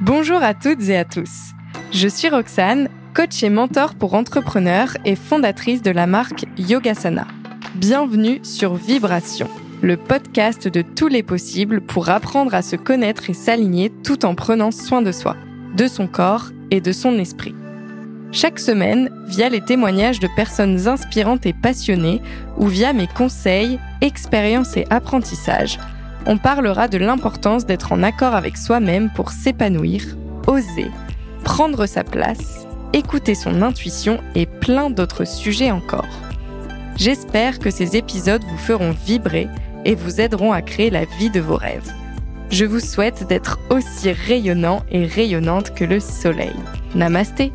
Bonjour à toutes et à tous. Je suis Roxane, coach et mentor pour entrepreneurs et fondatrice de la marque Yogasana. Bienvenue sur Vibration, le podcast de tous les possibles pour apprendre à se connaître et s'aligner tout en prenant soin de soi, de son corps et de son esprit. Chaque semaine, via les témoignages de personnes inspirantes et passionnées ou via mes conseils, expériences et apprentissages, on parlera de l'importance d'être en accord avec soi-même pour s'épanouir, oser, prendre sa place, écouter son intuition et plein d'autres sujets encore. J'espère que ces épisodes vous feront vibrer et vous aideront à créer la vie de vos rêves. Je vous souhaite d'être aussi rayonnant et rayonnante que le soleil. Namasté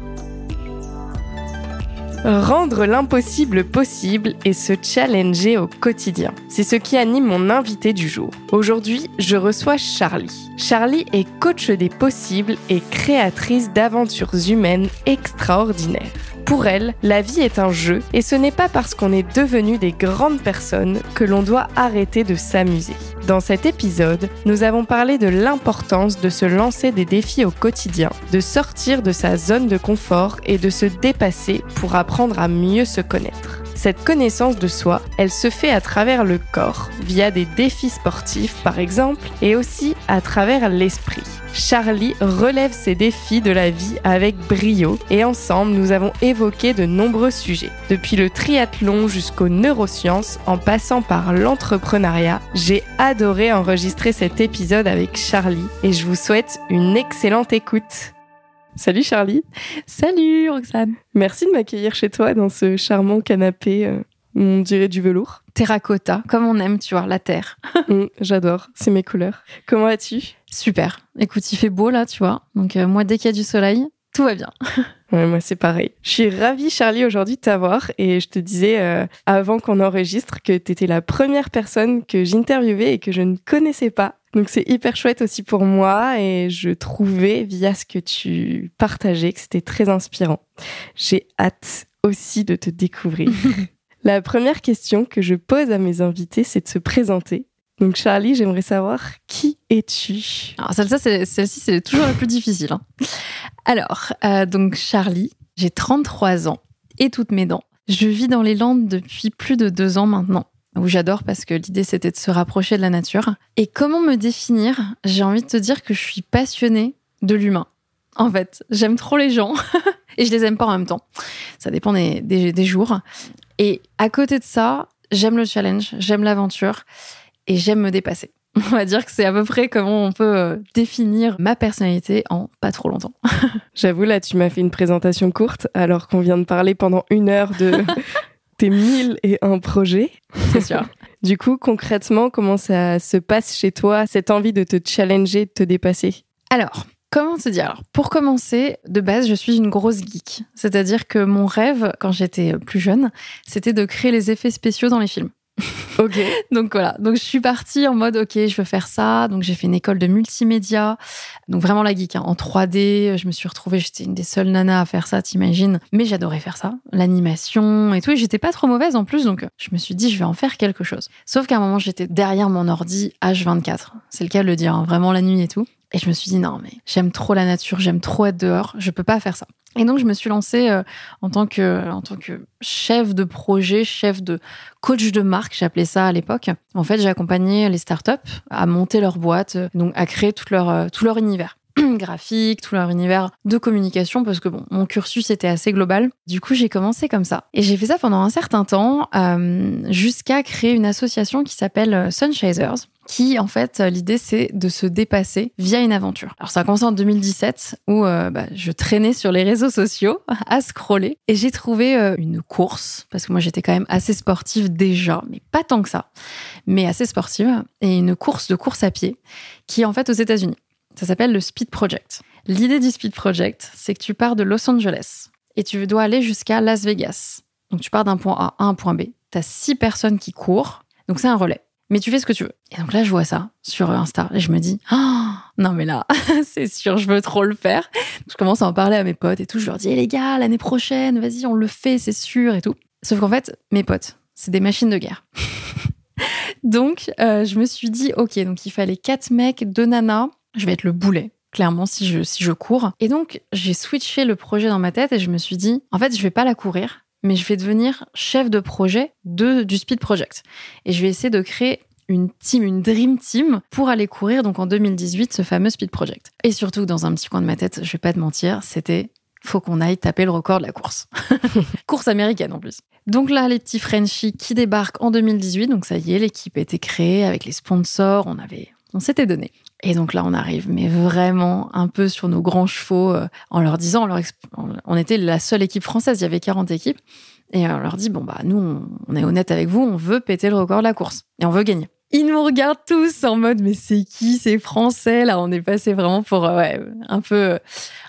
Rendre l'impossible possible et se challenger au quotidien. C'est ce qui anime mon invité du jour. Aujourd'hui, je reçois Charlie. Charlie est coach des possibles et créatrice d'aventures humaines extraordinaires. Pour elle, la vie est un jeu et ce n'est pas parce qu'on est devenu des grandes personnes que l'on doit arrêter de s'amuser. Dans cet épisode, nous avons parlé de l'importance de se lancer des défis au quotidien, de sortir de sa zone de confort et de se dépasser pour apprendre à mieux se connaître. Cette connaissance de soi, elle se fait à travers le corps, via des défis sportifs par exemple, et aussi à travers l'esprit. Charlie relève ces défis de la vie avec brio et ensemble nous avons évoqué de nombreux sujets. Depuis le triathlon jusqu'aux neurosciences en passant par l'entrepreneuriat, j'ai adoré enregistrer cet épisode avec Charlie et je vous souhaite une excellente écoute. Salut Charlie. Salut Roxane. Merci de m'accueillir chez toi dans ce charmant canapé, euh, on dirait du velours. Terracotta, comme on aime, tu vois, la terre. Mm, J'adore, c'est mes couleurs. Comment vas-tu? Super. Écoute, il fait beau là, tu vois. Donc euh, moi, dès qu'il y a du soleil, tout va bien. Ouais, moi c'est pareil. Je suis ravie Charlie aujourd'hui de t'avoir et je te disais euh, avant qu'on enregistre que tu étais la première personne que j'interviewais et que je ne connaissais pas. Donc c'est hyper chouette aussi pour moi et je trouvais via ce que tu partageais que c'était très inspirant. J'ai hâte aussi de te découvrir. La première question que je pose à mes invités, c'est de se présenter. Donc Charlie, j'aimerais savoir qui es-tu? Alors celle-ci, c'est, celle-ci, c'est toujours la plus difficile. hein. Alors, euh, donc Charlie, j'ai 33 ans et toutes mes dents. Je vis dans les Landes depuis plus de deux ans maintenant, où j'adore parce que l'idée c'était de se rapprocher de la nature. Et comment me définir? J'ai envie de te dire que je suis passionnée de l'humain. En fait, j'aime trop les gens et je les aime pas en même temps. Ça dépend des, des- des jours. Et à côté de ça, j'aime le challenge, j'aime l'aventure et j'aime me dépasser. On va dire que c'est à peu près comment on peut euh, définir ma personnalité en pas trop longtemps. J'avoue, là, tu m'as fait une présentation courte alors qu'on vient de parler pendant une heure de tes mille et un projets. C'est sûr. Du coup, concrètement, comment ça se passe chez toi, cette envie de te challenger, de te dépasser? Alors, comment te dire? Alors, Pour commencer, de base, je suis une grosse geek. C'est-à-dire que mon rêve, quand j'étais plus jeune, c'était de créer les effets spéciaux dans les films. Ok. Donc voilà, donc je suis partie en mode ok, je veux faire ça. Donc j'ai fait une école de multimédia, donc vraiment la geek hein, en 3D. Je me suis retrouvée, j'étais une des seules nanas à faire ça, t'imagines. Mais j'adorais faire ça, l'animation et tout. Et j'étais pas trop mauvaise en plus, donc je me suis dit je vais en faire quelque chose. Sauf qu'à un moment j'étais derrière mon ordi H24, c'est le cas de le dire, hein, vraiment la nuit et tout. Et je me suis dit non mais j'aime trop la nature, j'aime trop être dehors, je peux pas faire ça. Et donc je me suis lancée euh, en tant que en tant que chef de projet, chef de coach de marque, j'appelais ça à l'époque. En fait, j'ai accompagné les startups à monter leur boîte, euh, donc à créer tout leur euh, tout leur univers graphique, tout leur univers de communication, parce que bon, mon cursus était assez global. Du coup, j'ai commencé comme ça. Et j'ai fait ça pendant un certain temps, euh, jusqu'à créer une association qui s'appelle euh, Sunchasers, qui, en fait, euh, l'idée, c'est de se dépasser via une aventure. Alors, ça a commencé en 2017, où bah, je traînais sur les réseaux sociaux à scroller, et j'ai trouvé une course, parce que moi, j'étais quand même assez sportive déjà, mais pas tant que ça, mais assez sportive, et une course de course à pied, qui est en fait aux États-Unis. Ça s'appelle le Speed Project. L'idée du Speed Project, c'est que tu pars de Los Angeles et tu dois aller jusqu'à Las Vegas. Donc tu pars d'un point A à un point B. Tu as six personnes qui courent, donc c'est un relais. Mais tu fais ce que tu veux. Et donc là, je vois ça sur Insta et je me dis, oh, non mais là, c'est sûr, je veux trop le faire. Je commence à en parler à mes potes et tout. Je leur dis, Eh, les gars, l'année prochaine, vas-y, on le fait, c'est sûr et tout. Sauf qu'en fait, mes potes, c'est des machines de guerre. donc, euh, je me suis dit, ok, donc il fallait quatre mecs, deux nanas. Je vais être le boulet. clairement, si je, si je cours. Et donc, j'ai switché le projet dans ma tête et je me suis dit, en fait, je vais pas la courir, mais je vais devenir chef de projet de, du Speed Project. Et je vais essayer de créer une team, une dream team pour aller courir donc en 2018 ce fameux Speed Project. Et surtout dans un petit coin de ma tête, je vais pas te mentir, c'était faut qu'on aille taper le record de la course. course américaine en plus. Donc là, les petits Frenchies qui débarquent en 2018, donc ça y est, l'équipe été créée avec les sponsors, on avait, on s'était donné. Et donc là, on arrive, mais vraiment un peu sur nos grands chevaux, euh, en leur disant, on était la seule équipe française, il y avait 40 équipes, et on leur dit, bon bah nous, on, on est honnête avec vous, on veut péter le record de la course, et on veut gagner. Ils nous regardent tous en mode mais c'est qui ces Français là? On est passé vraiment pour euh, ouais, un peu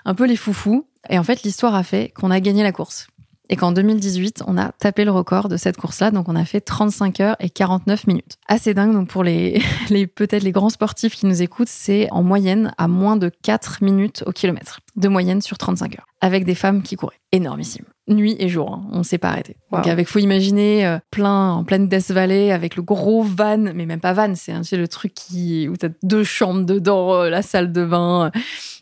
un peu les foufous. Et en fait, l'histoire a fait qu'on a gagné la course. Et qu'en 2018, on a tapé le record de cette course-là. Donc, on a fait 35 heures et 49 minutes. Assez dingue. Donc, pour les, les peut-être les grands sportifs qui nous écoutent, c'est en moyenne à moins de 4 minutes au kilomètre. De moyenne sur 35 heures. Avec des femmes qui couraient. Énormissime. Nuit et jour. Hein. On s'est pas arrêté. Donc, avec, faut imaginer, euh, plein, en pleine Death Valley, avec le gros van, mais même pas van, c'est le truc qui, où t'as deux chambres dedans, euh, la salle de bain.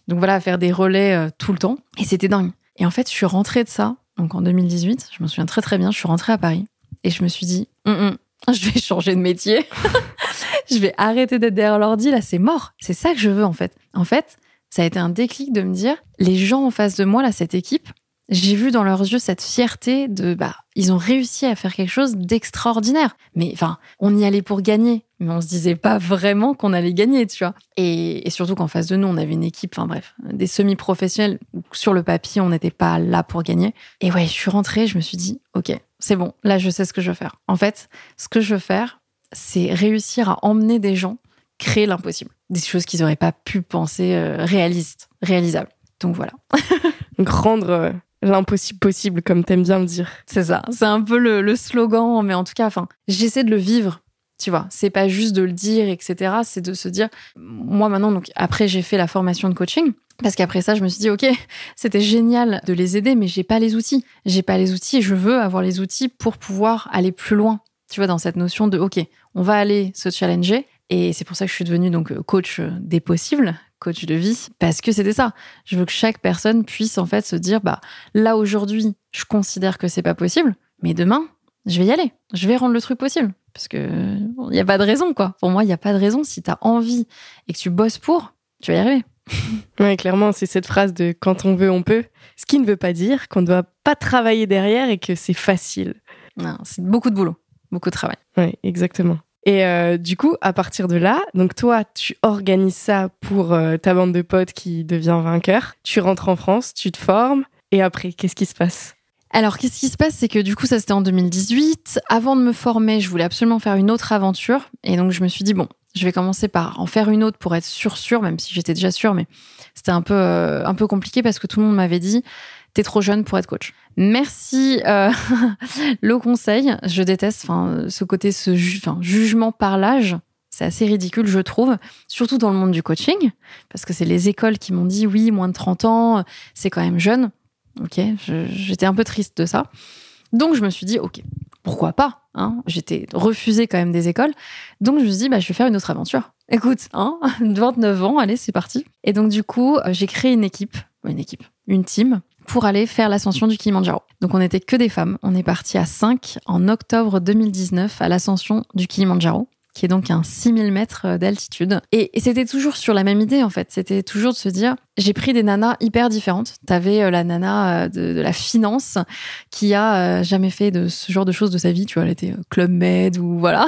Donc, voilà, faire des relais euh, tout le temps. Et c'était dingue. Et en fait, je suis rentrée de ça donc en 2018, je me souviens très très bien, je suis rentrée à Paris et je me suis dit, hum, hum, je vais changer de métier, je vais arrêter d'être derrière l'ordi, là c'est mort, c'est ça que je veux en fait. En fait, ça a été un déclic de me dire, les gens en face de moi, là, cette équipe, j'ai vu dans leurs yeux cette fierté de bah ils ont réussi à faire quelque chose d'extraordinaire. Mais enfin, on y allait pour gagner, mais on se disait pas vraiment qu'on allait gagner, tu vois. Et, surtout qu'en face de nous, on avait une équipe, enfin bref, des semi-professionnels. Sur le papier, on n'était pas là pour gagner. Et ouais, je suis rentrée, je me suis dit, ok, c'est bon, là je sais ce que je veux faire. En fait, ce que je veux faire, c'est réussir à emmener des gens créer l'impossible, des choses qu'ils n'auraient pas pu penser euh, réalistes, réalisables. Donc voilà. Rendre euh, l'impossible possible, comme t'aimes bien le dire. C'est ça. C'est un peu le, slogan, mais en tout cas, enfin, j'essaie de le vivre. Tu vois, c'est pas juste de le dire, etc. C'est de se dire, moi maintenant, donc après j'ai fait la formation de coaching, parce qu'après ça, je me suis dit, ok, c'était génial de les aider, mais j'ai pas les outils. J'ai pas les outils et je veux avoir les outils pour pouvoir aller plus loin. Tu vois, dans cette notion de, ok, on va aller se challenger. Et c'est pour ça que je suis devenue donc coach des possibles, coach de vie parce que c'était ça. Je veux que chaque personne puisse en fait se dire bah là aujourd'hui, je considère que c'est pas possible, mais demain, je vais y aller. Je vais rendre le truc possible parce que il n'y a pas de raison quoi. Pour moi, il n'y a pas de raison si tu as envie et que tu bosses pour, tu vas y arriver. ouais, clairement, c'est cette phrase de quand on veut, on peut. Ce qui ne veut pas dire qu'on ne doit pas travailler derrière et que c'est facile. Non, c'est beaucoup de boulot, beaucoup de travail. Oui, exactement. Et euh, du coup, à partir de là, donc toi, tu organises ça pour euh, ta bande de potes qui devient vainqueur. Tu rentres en France, tu te formes, et après, qu'est-ce qui se passe? Alors, qu'est-ce qui se passe? C'est que du coup, ça c'était en 2018. Avant de me former, je voulais absolument faire une autre aventure. Et donc, je me suis dit, bon, je vais commencer par en faire une autre pour être sûr, sûr, même si j'étais déjà sûre, mais c'était un peu, euh, un peu compliqué parce que tout le monde m'avait dit, t'es trop jeune pour être coach. Merci euh, le conseil. Je déteste ce côté, ce jugement par l'âge. C'est assez ridicule, je trouve, surtout dans le monde du coaching, parce que c'est les écoles qui m'ont dit oui, moins de 30 ans, c'est quand même jeune. Ok, j'étais un peu triste de ça. Donc je me suis dit, ok, pourquoi pas hein J'étais refusée quand même des écoles. Donc je me suis dit, bah, je vais faire une autre aventure. Écoute, hein, 29 ans, allez, c'est parti. Et donc du coup, euh, j'ai créé une équipe, une équipe, une team pour aller faire l'ascension du Kilimanjaro. Donc on n'était que des femmes. On est parti à 5 en octobre 2019 à l'ascension du Kilimanjaro qui est donc un 6000 mètres d'altitude. Et, c'était toujours sur la même idée, en fait. C'était toujours de se dire, j'ai pris des nanas hyper différentes. T'avais euh, la nana euh, de, la finance qui a euh, jamais fait de ce genre de choses de sa vie. Tu vois, elle était club med ou voilà.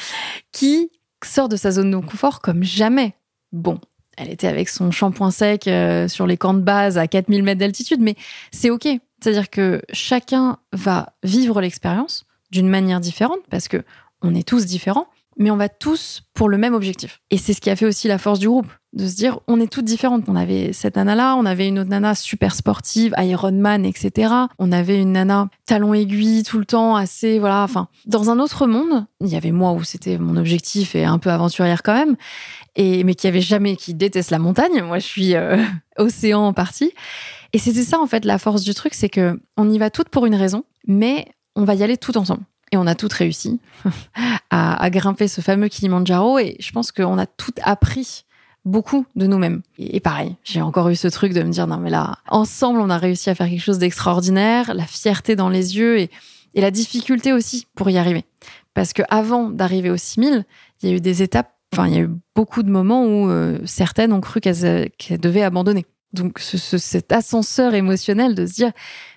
qui sort de sa zone de confort comme jamais. Bon, elle était avec son shampoing sec euh, sur les camps de base à 4000 mètres d'altitude, mais c'est OK. C'est-à-dire que chacun va vivre l'expérience d'une manière différente parce que on est tous différents, mais on va tous pour le même objectif. Et c'est ce qui a fait aussi la force du groupe, de se dire on est toutes différentes. On avait cette nana-là, on avait une autre nana super sportive, Ironman, etc. On avait une nana talon aiguille tout le temps, assez voilà. Enfin, dans un autre monde, il y avait moi où c'était mon objectif et un peu aventurière quand même et mais qui avait jamais, qui déteste la montagne. Moi, je suis euh, océan en partie. Et c'était ça en fait la force du truc, c'est que on y va toutes pour une raison, mais on va y aller toutes ensemble. Et on a toutes réussi à, à, grimper ce fameux Kilimanjaro. Et je pense qu'on a toutes appris beaucoup de nous-mêmes. Et, pareil, j'ai encore eu ce truc de me dire, non mais là, ensemble, on a réussi à faire quelque chose d'extraordinaire, la fierté dans les yeux et, et la difficulté aussi pour y arriver. Parce que avant d'arriver aux 6000, il y a eu des étapes, enfin, il y a eu beaucoup de moments où euh, certaines ont cru qu'elles devaient abandonner. Donc, ce, cet ascenseur émotionnel de se dire,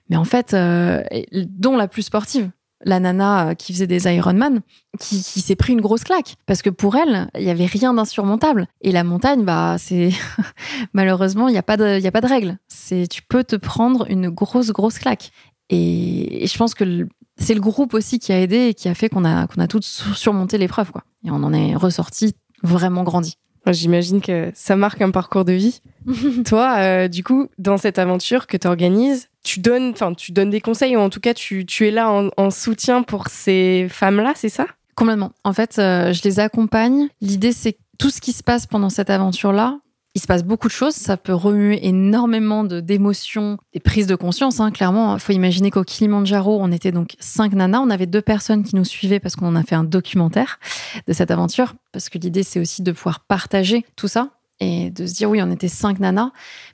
mais en fait, euh, dont la plus sportive, la nana euh, qui faisait des Ironman, qui, qui s'est pris une grosse claque. Parce que pour elle, il y avait rien d'insurmontable. Et la montagne, bah, c'est malheureusement, il n'y a pas de, y a pas de règle. C'est, tu peux te prendre une grosse, grosse claque. Et, je pense que c'est le groupe aussi qui a aidé et qui a fait qu'on a, qu'on a toutes surmonté l'épreuve, quoi. Et on en est ressorti vraiment grandi. J'imagine que ça marque un parcours de vie. Toi, euh, du coup, dans cette aventure que tu organises, tu donnes, enfin, tu donnes des conseils ou en tout cas, tu, tu es là en, soutien pour ces femmes-là, c'est ça? Complètement. En fait, euh, je les accompagne. L'idée, c'est tout ce qui se passe pendant cette aventure-là, il se passe beaucoup de choses. Ça peut remuer énormément de d'émotions, des prises de conscience. Hein, clairement, il faut imaginer qu'au Kilimanjaro, on était donc cinq nanas. On avait deux personnes qui nous suivaient parce qu'on a fait un documentaire de cette aventure. Parce que l'idée, c'est aussi de pouvoir partager tout ça et de se dire oui, on était cinq nanas,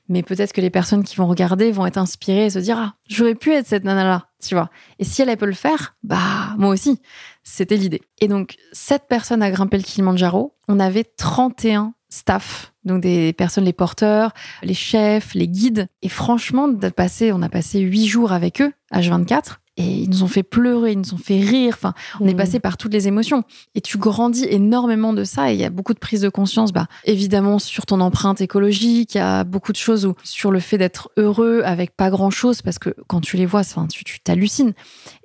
mais peut-être que les personnes qui vont regarder vont être inspirées et se dire ah, j'aurais pu être cette nana-là, tu vois. Et si elle, elle peut le faire, bah moi aussi. C'était l'idée. Et donc, cette personne a grimpé le Kilimanjaro. On avait 31 staff, donc des personnes, les porteurs, les chefs, les guides. Et franchement, de on a passé huit jours avec eux, H24, et ils nous ont fait pleurer, ils nous ont fait rire. Enfin, on est mmh. passé par toutes les émotions. Et tu grandis énormément de ça. Et il y a beaucoup de prise de conscience, bah, évidemment, sur ton empreinte écologique. Il y a beaucoup de choses où, sur le fait d'être heureux avec pas grand chose, parce que quand tu les vois, enfin, tu t'hallucines.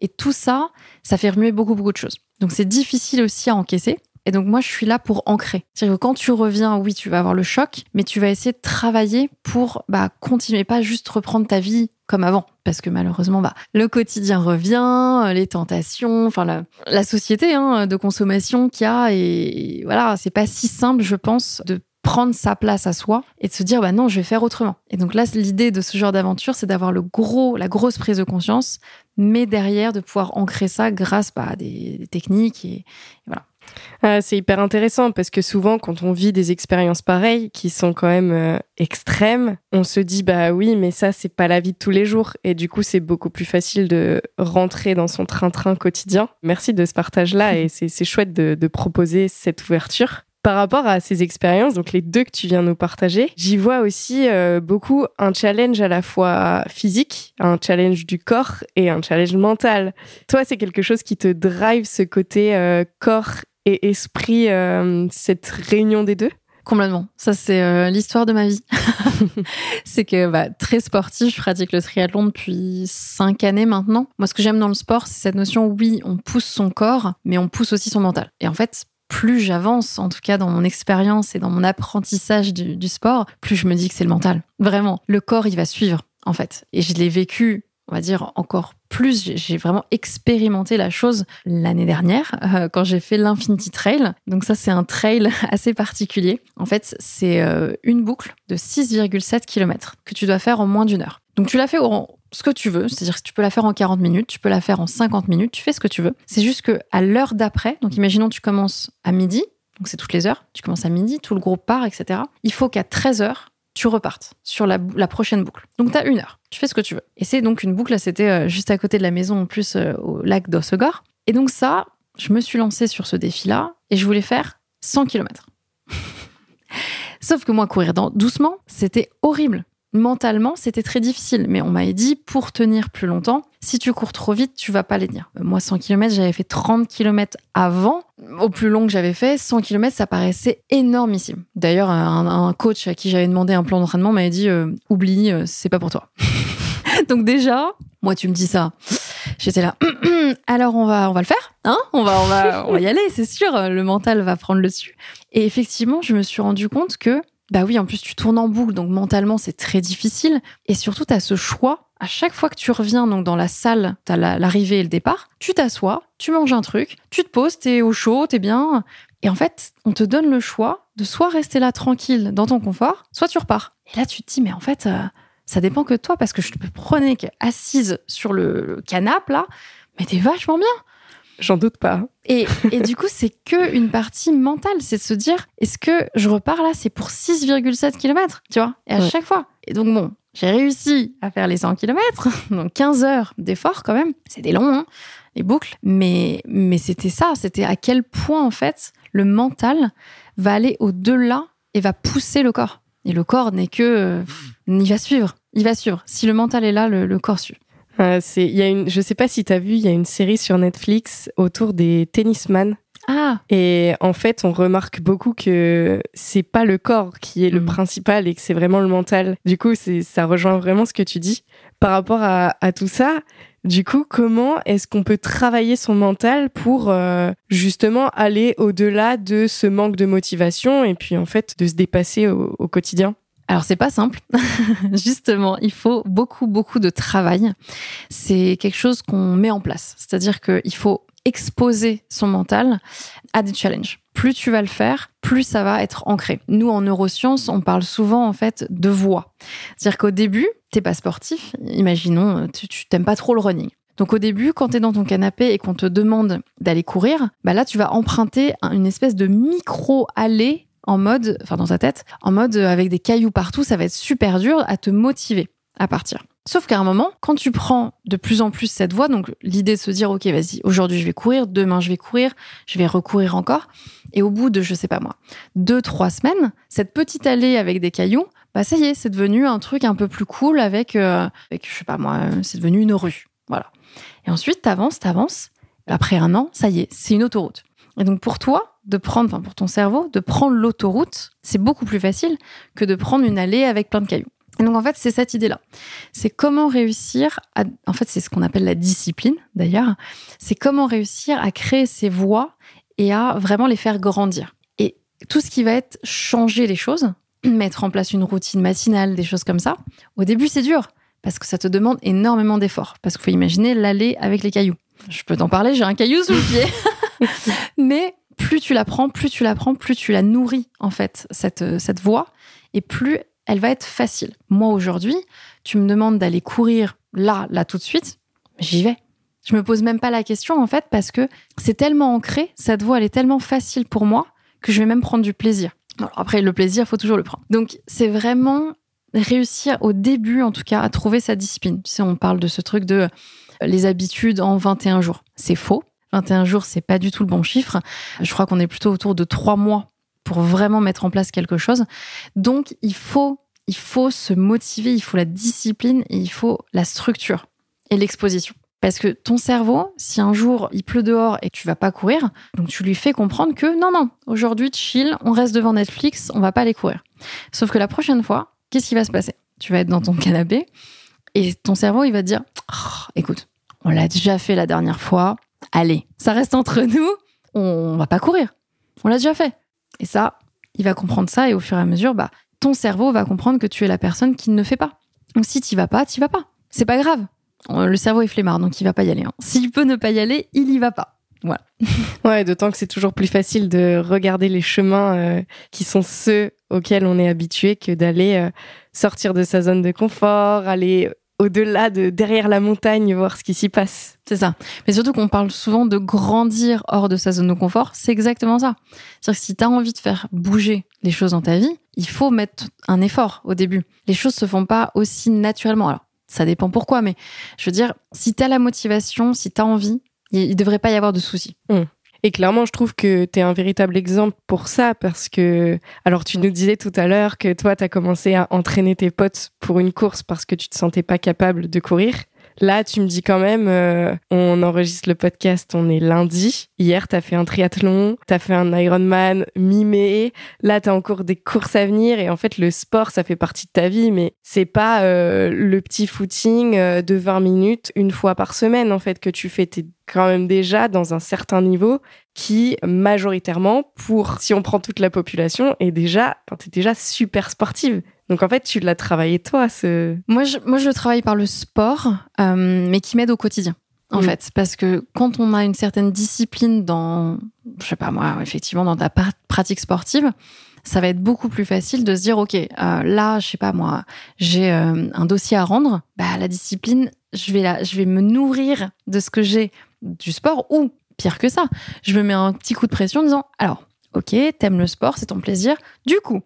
Et tout ça, ça fait remuer beaucoup, beaucoup de choses. Donc, c'est difficile aussi à encaisser. Et donc moi, je suis là pour ancrer. C'est-à-dire que quand tu reviens, oui, tu vas avoir le choc, mais tu vas essayer de travailler pour bah, continuer, pas juste reprendre ta vie avant. Parce que malheureusement, bah, le quotidien revient, les tentations, enfin la, société hein, de consommation qu'il y a. Et voilà, c'est pas si simple, je pense, de prendre sa place à soi et de se dire bah non je vais faire autrement et donc là l'idée de ce genre d'aventure c'est d'avoir le gros la grosse prise de conscience mais derrière de pouvoir ancrer ça grâce bah, à des, techniques et voilà ah, c'est hyper intéressant parce que souvent, quand on vit des expériences pareilles qui sont quand même euh, extrêmes, on se dit bah oui, mais ça c'est pas la vie de tous les jours et du coup c'est beaucoup plus facile de rentrer dans son train-train quotidien. Merci de ce partage-là et c'est chouette de, proposer cette ouverture par rapport à ces expériences, donc les deux que tu viens nous partager, j'y vois aussi euh, beaucoup un challenge à la fois physique, un challenge du corps et un challenge mental. Toi, c'est quelque chose qui te drive ce côté euh, corps et esprit, euh, cette réunion des deux? Complètement. Ça, c'est euh, l'histoire de ma vie. c'est que bah, très sportif, je pratique le triathlon depuis cinq années maintenant. Moi, ce que j'aime dans le sport, c'est cette notion, oui, on pousse son corps, mais on pousse aussi son mental. Et en fait, plus j'avance, en tout cas dans mon expérience et dans mon apprentissage du, du sport, plus je me dis que c'est le mental. Vraiment. Le corps, il va suivre, en fait. Et je l'ai vécu on va dire encore plus. J'ai vraiment expérimenté la chose l'année dernière euh, quand j'ai fait l'Infinity Trail. Donc ça, c'est un trail assez particulier. En fait, c'est euh, une boucle de 6,7 km que tu dois faire en moins d'une heure. Donc tu la fais en ce que tu veux, c'est-à-dire que tu peux la faire en 40 minutes, tu peux la faire en 50 minutes, tu fais ce que tu veux. C'est juste que à l'heure d'après, donc imaginons tu commences à midi, donc c'est toutes les heures, tu commences à midi, tout le groupe part, etc. Il faut qu'à 13 heures, tu repartes sur la, prochaine boucle. Donc, tu as une heure. Tu fais ce que tu veux. Et c'est donc une boucle, c'était euh, juste à côté de la maison, en plus, euh, au lac d'Ossegor. Et donc, ça, je me suis lancée sur ce défi-là et je voulais faire 100 km. Sauf que moi, courir doucement, c'était horrible mentalement, c'était très difficile. Mais on m'avait dit, pour tenir plus longtemps, si tu cours trop vite, tu vas pas les tenir. Moi, 100 km, j'avais fait 30 km avant. Au plus long que j'avais fait, 100 km, ça paraissait énormissime. D'ailleurs, un, coach à qui j'avais demandé un plan d'entraînement m'avait dit, euh, oublie, euh, c'est pas pour toi. Donc déjà, moi, tu me dis ça. J'étais là. Alors on va, on va le faire, hein? On va, on va, on va y aller, c'est sûr. Le mental va prendre le dessus. Et effectivement, je me suis rendu compte que bah oui, en plus tu tournes en boucle, donc mentalement c'est très difficile. Et surtout, tu as ce choix. À chaque fois que tu reviens donc dans la salle, tu as l'arrivée et le départ, tu t'assois, tu manges un truc, tu te poses, t'es au chaud, t'es bien. Et en fait, on te donne le choix de soit rester là tranquille dans ton confort, soit tu repars. Et là, tu te dis, mais en fait, euh, ça dépend que de toi, parce que je te prenais assise sur le, canapé là, mais t'es vachement bien. J'en doute pas. Et, et du coup, c'est que une partie mentale, c'est de se dire, est-ce que je repars là, c'est pour 6,7 km, tu vois Et à Ouais. chaque fois. Et donc bon, j'ai réussi à faire les 100 km, donc 15 heures d'effort quand même. C'était long, hein, les boucles. Mais, mais c'était ça, c'était à quel point en fait le mental va aller au-delà et va pousser le corps. Et le corps n'est que, euh, il va suivre, il va suivre. Si le mental est là, le, le corps suit. Euh, c'est, il y a une, je sais pas si t'as vu, il y a une série sur Netflix autour des tennisman. Ah, Et en fait, on remarque beaucoup que c'est pas le corps qui est le Mhm. principal et que c'est vraiment le mental. Du coup, c'est, ça rejoint vraiment ce que tu dis. Par rapport à, à tout ça, du coup, comment est-ce qu'on peut travailler son mental pour euh, justement aller au-delà de ce manque de motivation et puis en fait de se dépasser au, au quotidien? Alors c'est pas simple. Justement, il faut beaucoup beaucoup de travail. C'est quelque chose qu'on met en place. C'est-à-dire qu'il faut exposer son mental à des challenges. Plus tu vas le faire, plus ça va être ancré. Nous en neurosciences, on parle souvent en fait de voix. C'est-à-dire qu'au début, t'es pas sportif. Imaginons, tu, tu t'aimes pas trop le running. Donc au début, quand tu es dans ton canapé et qu'on te demande d'aller courir, bah là tu vas emprunter un- une espèce de micro allée en mode, enfin dans ta tête, en mode euh, avec des cailloux partout, ça va être super dur à te motiver à partir. Sauf qu'à un moment, quand tu prends de plus en plus cette voie, donc l'idée de se dire, ok, vas-y, aujourd'hui je vais courir, demain je vais courir, je vais recourir encore, et au bout de, je sais pas moi, deux, trois semaines, cette petite allée avec des cailloux, bah ça y est, c'est devenu un truc un peu plus cool avec, euh, avec je sais pas moi, euh, c'est devenu une rue, voilà. Et ensuite, t'avances, t'avances, après un an, ça y est, c'est une autoroute. Et donc pour toi, de prendre, enfin pour ton cerveau, de prendre l'autoroute, c'est beaucoup plus facile que de prendre une allée avec plein de cailloux. Et donc en fait, c'est cette idée-là. C'est comment réussir à, en fait, c'est ce qu'on appelle la discipline d'ailleurs. C'est comment réussir à créer ces voies et à vraiment les faire grandir. Et tout ce qui va être changer les choses, mettre en place une routine matinale, des choses comme ça, au début c'est dur parce que ça te demande énormément d'efforts. Parce qu'il faut imaginer l'allée avec les cailloux. Je peux t'en parler, j'ai un caillou sous le pied. Mais plus tu la prends, plus tu la prends, plus tu la nourris, en fait, cette, cette voie, et plus elle va être facile. Moi, aujourd'hui, tu me demandes d'aller courir là, là, tout de suite, j'y vais. Je me pose même pas la question, en fait, parce que c'est tellement ancré, cette voie, elle est tellement facile pour moi que je vais même prendre du plaisir. Après, le plaisir, faut toujours le prendre. Donc, c'est vraiment réussir au début, en tout cas, à trouver sa discipline. Tu sais, on parle de ce truc de euh, les habitudes en 21 jours. C'est faux. 21 jours, c'est pas du tout le bon chiffre. Je crois qu'on est plutôt autour de trois mois pour vraiment mettre en place quelque chose. Donc, il faut, il faut se motiver, il faut la discipline et il faut la structure et l'exposition. Parce que ton cerveau, si un jour il pleut dehors et que tu vas pas courir, donc tu lui fais comprendre que non, non, aujourd'hui chill, on reste devant Netflix, on va pas aller courir. Sauf que la prochaine fois, qu'est-ce qui va se passer? Tu vas être dans ton canapé et ton cerveau, il va te dire, Oh, écoute, on l'a déjà fait la dernière fois, allez, ça reste entre nous, on va pas courir. On l'a déjà fait. Et ça, il va comprendre ça et au fur et à mesure, bah, ton cerveau va comprendre que tu es la personne qui ne fait pas. Donc si tu vas pas, tu vas pas. C'est pas grave. Le cerveau est flemmard, donc il va pas y aller. hein. S'il peut ne pas y aller, il y va pas. Ouais, d'autant que c'est toujours plus facile de regarder les chemins euh, qui sont ceux auxquels on est habitué que d'aller euh, sortir de sa zone de confort, aller au-delà de derrière la montagne, voir ce qui s'y passe. C'est ça. Mais surtout qu'on parle souvent de grandir hors de sa zone de confort, c'est exactement ça. C'est-à-dire que si tu as envie de faire bouger les choses dans ta vie, il faut mettre un effort au début. Les choses se font pas aussi naturellement. Alors, ça dépend pourquoi, mais je veux dire, si tu as la motivation, si tu as envie, il ne devrait pas y avoir de soucis. Et clairement, je trouve que tu es un véritable exemple pour ça parce que, alors tu nous disais tout à l'heure que toi, tu as commencé à entraîner tes potes pour une course parce que tu te sentais pas capable de courir. Là, tu me dis quand même, euh, on enregistre le podcast, on est lundi. Hier, t'as fait un triathlon, t'as fait un Ironman mi-mai. Là, t'as encore des courses à venir et en fait, le sport, ça fait partie de ta vie, mais c'est pas euh, le petit footing euh, de 20 minutes une fois par semaine en fait que tu fais. T'es quand même déjà dans un certain niveau qui majoritairement, pour si on prend toute la population, est déjà, t'es déjà super sportive. Donc en fait, tu l'as travaillé toi, ce. Moi, je, moi, je le travaille par le sport, euh, mais qui m'aide au quotidien. En Mm. fait, parce que quand on a une certaine discipline dans, je sais pas moi, effectivement, dans ta pratique sportive, ça va être beaucoup plus facile de se dire, ok, euh, là, je sais pas moi, j'ai euh, un dossier à rendre. Bah, la discipline, je vais je vais me nourrir de ce que j'ai du sport ou pire que ça. Je me mets un petit coup de pression en disant, alors, ok, t'aimes le sport, c'est ton plaisir. Du coup,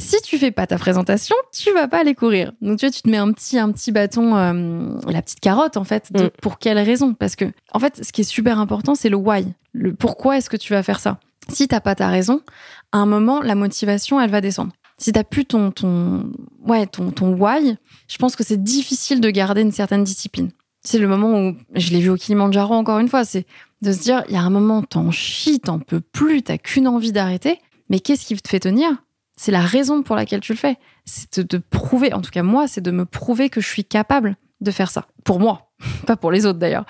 si tu fais pas ta présentation, tu vas pas aller courir. Donc tu vois, tu te mets un petit un petit bâton, euh, la petite carotte en fait. De, Mm. Pour quelle raison? Parce que en fait, ce qui est super important, c'est le why. Le pourquoi est-ce que tu vas faire ça? Si t'as pas ta raison, à un moment, la motivation, elle va descendre. Si t'as plus ton ton ouais ton ton why, je pense que c'est difficile de garder une certaine discipline. C'est le moment où je l'ai vu au Kilimanjaro encore une fois, c'est de se dire il y a un moment t'en chies, t'en peux plus, t'as qu'une envie d'arrêter. Mais qu'est-ce qui te fait tenir? C'est la raison pour laquelle tu le fais. C'est de prouver, en tout cas moi, c'est de me prouver que je suis capable de faire ça. Pour moi, pas pour les autres d'ailleurs.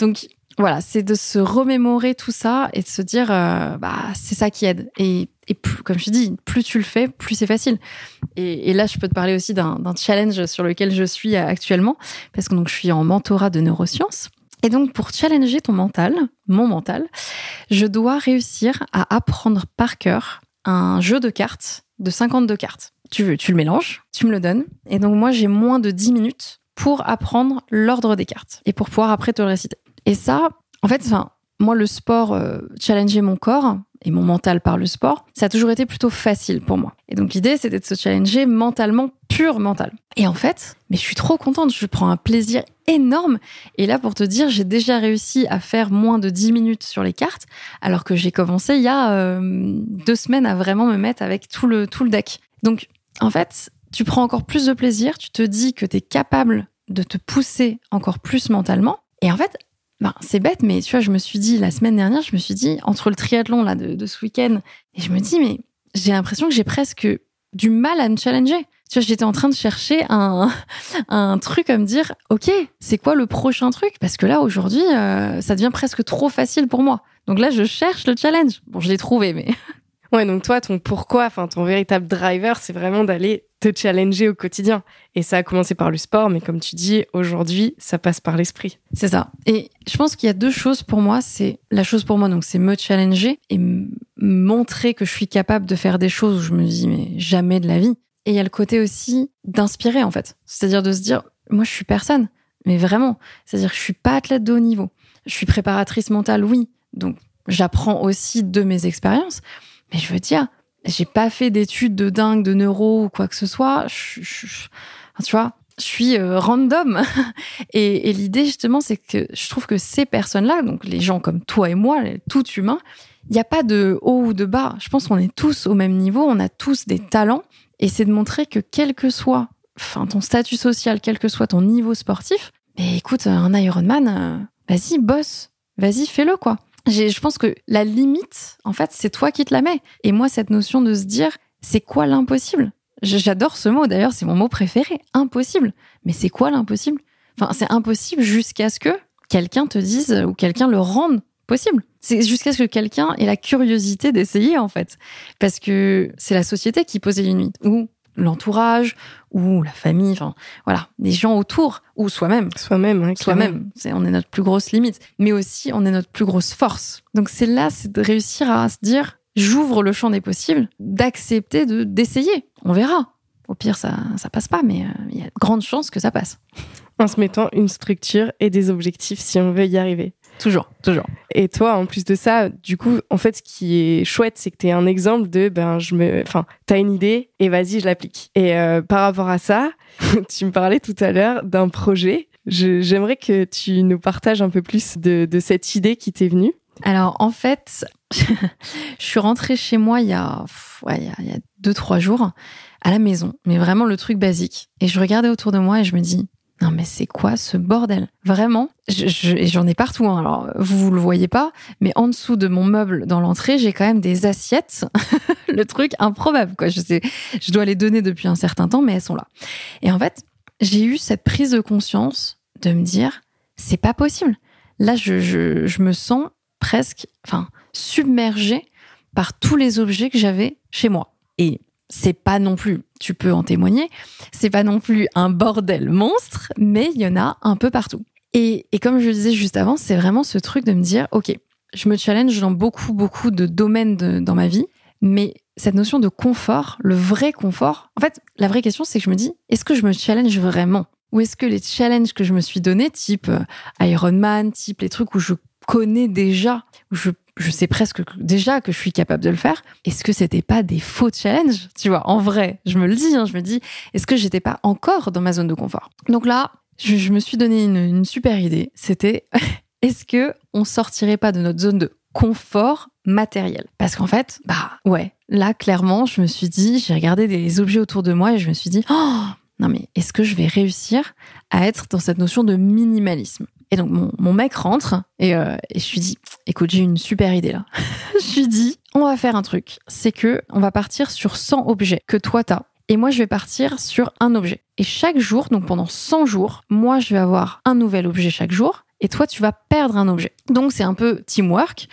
Donc voilà, c'est de se remémorer tout ça et de se dire, euh, bah c'est ça qui aide. Et, et plus, comme je dis, plus tu le fais, plus c'est facile. Et, là, je peux te parler aussi d'un d'un challenge sur lequel je suis actuellement, parce que donc je suis en mentorat de neurosciences. Et donc, pour challenger ton mental, mon mental, je dois réussir à apprendre par cœur un jeu de cartes de 52 cartes. Tu veux, tu le mélanges, tu me le donnes. Et donc, moi, j'ai moins de 10 minutes pour apprendre l'ordre des cartes et pour pouvoir après te le réciter. Et ça, en fait, enfin, moi, le sport, euh, challenger mon corps et mon mental par le sport, ça a toujours été plutôt facile pour moi. Et donc, l'idée, c'était de se challenger mentalement, pur mental. Et en fait, mais je suis trop contente, je prends un plaisir énorme. Et là, pour te dire, j'ai déjà réussi à faire moins de 10 minutes sur les cartes, alors que j'ai commencé il y a euh, deux semaines à vraiment me mettre avec tout le, tout le deck. Donc, en fait, tu prends encore plus de plaisir, tu te dis que tu es capable de te pousser encore plus mentalement. Et en fait, ben, c'est bête, mais tu vois, je me suis dit, la semaine dernière, je me suis dit, entre le triathlon là, de, de ce week-end, et je me dis, mais j'ai l'impression que j'ai presque du mal à me challenger. Tu vois, j'étais en train de chercher un, un truc à me dire, OK, c'est quoi le prochain truc? Parce que là, aujourd'hui, euh, ça devient presque trop facile pour moi. Donc là, je cherche le challenge. Bon, je l'ai trouvé, mais... Ouais, donc toi, ton pourquoi, enfin ton véritable driver, c'est vraiment d'aller te challenger au quotidien. Et ça a commencé par le sport, mais comme tu dis, aujourd'hui, ça passe par l'esprit. C'est ça. Et je pense qu'il y a deux choses pour moi. C'est la chose pour moi, donc c'est me challenger et montrer que je suis capable de faire des choses où je me dis mais jamais de la vie. Et il y a le côté aussi d'inspirer en fait. C'est-à-dire de se dire moi je suis personne, mais vraiment. C'est-à-dire que je suis pas athlète de haut niveau. Je suis préparatrice mentale, oui. Donc j'apprends aussi de mes expériences. Mais je veux dire, j'ai pas fait d'études de dingue de neuro ou quoi que ce soit. Je, tu vois, je suis euh, random. et l'idée justement, c'est que je trouve que ces personnes-là, donc les gens comme toi et moi, tout humain, il n'y a pas de haut ou de bas. Je pense qu'on est tous au même niveau, on a tous des talents. Et c'est de montrer que quel que soit enfin, ton statut social, quel que soit ton niveau sportif, mais écoute, un Ironman, euh, vas-y, bosse, vas-y, fais-le, quoi. Je pense que la limite, en fait, c'est toi qui te la mets. Et moi, cette notion de se dire, c'est quoi l'impossible? J'adore ce mot, d'ailleurs, c'est mon mot préféré, impossible. Mais c'est quoi l'impossible? Enfin, c'est impossible jusqu'à ce que quelqu'un te dise ou quelqu'un le rende possible. C'est jusqu'à ce que quelqu'un ait la curiosité d'essayer, en fait. Parce que c'est la société qui pose les limites. Ou l'entourage, ou la famille, enfin, voilà, les gens autour, ou soi-même. Soi-même, hein. Soi-même, c'est on est notre plus grosse limite, mais aussi on est notre plus grosse force. Donc c'est là, c'est de réussir à se dire, j'ouvre le champ des possibles, d'accepter de d'essayer. On verra. Au pire, ça ça passe pas, mais euh, il y a de grandes chances que ça passe. En se mettant une structure et des objectifs si on veut y arriver. Toujours, toujours. Et toi, en plus de ça, du coup, en fait, ce qui est chouette, c'est que tu es un exemple de, ben, je me, enfin, t'as une idée et vas-y, je l'applique. Et euh, par rapport à ça, tu me parlais tout à l'heure d'un projet. Je- J'aimerais que tu nous partages un peu plus de, de cette idée qui t'est venue. Alors en fait, je suis rentrée chez moi il y a, ouais, il y a, il y a deux trois jours à la maison, mais vraiment le truc basique. Et je regardais autour de moi et je me dis non mais c'est quoi ce bordel? Vraiment, j'en ai partout. hein. Alors vous vous le voyez pas, mais en dessous de mon meuble dans l'entrée, j'ai quand même des assiettes. le truc improbable quoi. Je sais, je dois les donner depuis un certain temps, mais elles sont là. Et en fait, j'ai eu cette prise de conscience de me dire c'est pas possible. Là, je, je, je me sens presque, enfin, submergée par tous les objets que j'avais chez moi. Et c'est pas non plus, tu peux en témoigner, c'est pas non plus un bordel monstre, mais il y en a un peu partout. Et, et comme je le disais juste avant, c'est vraiment ce truc de me dire, ok, je me challenge dans beaucoup, beaucoup de domaines dans ma vie, mais cette notion de confort, le vrai confort, en fait, la vraie question, c'est que je me dis, est-ce que je me challenge vraiment? Ou est-ce que les challenges que je me suis donnés, type euh, Ironman, type les trucs où je connais déjà, je, je sais presque déjà que je suis capable de le faire. Est-ce que c'était pas des faux challenges? Tu vois, en vrai, je me le dis, hein, je me dis, est-ce que j'étais pas encore dans ma zone de confort? Donc là, je, me suis donné une, super idée. C'était, est-ce que on sortirait pas de notre zone de confort matériel? Parce qu'en fait, bah ouais, là clairement, je me suis dit, j'ai regardé des objets autour de moi et je me suis dit, oh non mais est-ce que je vais réussir à être dans cette notion de minimalisme? Et donc mon, mec rentre et, euh, et je lui dis, écoute, j'ai une super idée là. je lui dis, on va faire un truc, c'est que on va partir sur 100 objets que toi t'as et moi je vais partir sur un objet. Et chaque jour, donc pendant 100 jours, moi je vais avoir un nouvel objet chaque jour et toi tu vas perdre un objet. Donc c'est un peu teamwork,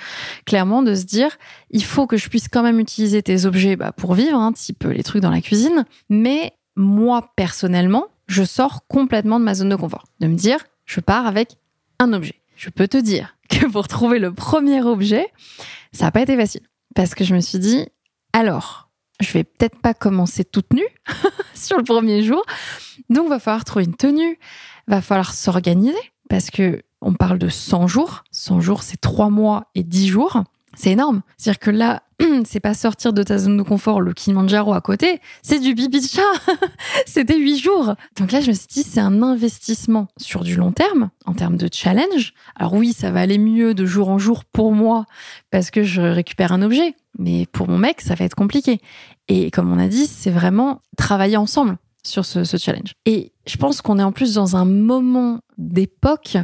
clairement de se dire il faut que je puisse quand même utiliser tes objets bah, pour vivre, un hein, type les trucs dans la cuisine, mais moi personnellement, je sors complètement de ma zone de confort. De me dire je pars avec un objet. Je peux te dire que pour trouver le premier objet, ça n'a pas été facile parce que je me suis dit alors je vais peut-être pas commencer toute nue sur le premier jour. Donc, va falloir trouver une tenue, va falloir s'organiser parce que on parle de 100 jours. 100 jours, c'est 3 mois et 10 jours. C'est énorme. C'est-à-dire que là, c'est pas sortir de ta zone de confort, le Kilimanjaro à côté, c'est du chat. C'était 8 jours. Donc là, je me suis dit, c'est un investissement sur du long terme, en termes de challenge. Alors oui, ça va aller mieux de jour en jour pour moi, parce que je récupère un objet. Mais pour mon mec, ça va être compliqué. Et comme on a dit, c'est vraiment travailler ensemble sur ce, ce challenge. Et je pense qu'on est en plus dans un moment d'époque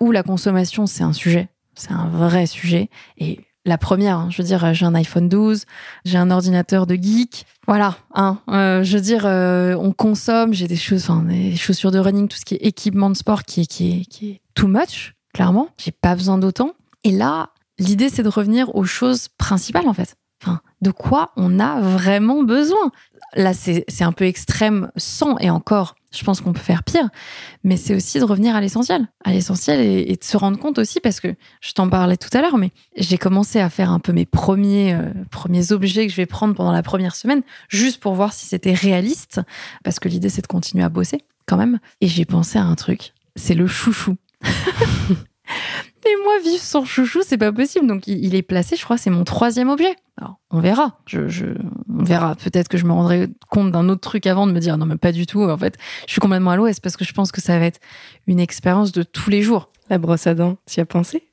où la consommation, c'est un sujet, c'est un vrai sujet. Et la première, hein, je veux dire, j'ai un iPhone 12, j'ai un ordinateur de geek, voilà. Hein, euh, je veux dire, euh, on consomme, j'ai des choses, enfin, des chaussures de running, tout ce qui est équipement de sport, qui est, qui est, qui est too much, clairement. J'ai pas besoin d'autant. Et là, l'idée, c'est de revenir aux choses principales, en fait. Enfin, de quoi on a vraiment besoin? Là, c'est un peu extrême sans, et encore, je pense qu'on peut faire pire, mais c'est aussi de revenir à l'essentiel, à l'essentiel et, de se rendre compte aussi, parce que je t'en parlais tout à l'heure, mais j'ai commencé à faire un peu mes premiers, euh, premiers objets que je vais prendre pendant la première semaine, juste pour voir si c'était réaliste, parce que l'idée c'est de continuer à bosser quand même. Et j'ai pensé à un truc, c'est le chouchou. Mais moi, vivre sans chouchou, c'est pas possible. Donc, il est placé, je crois, c'est mon troisième objet. Alors, on verra. Je, on verra. Peut-être que je me rendrai compte d'un autre truc avant de me dire non, mais pas du tout. En fait, je suis complètement à l'ouest parce que je pense que ça va être une expérience de tous les jours. La brosse à dents, tu y as pensé?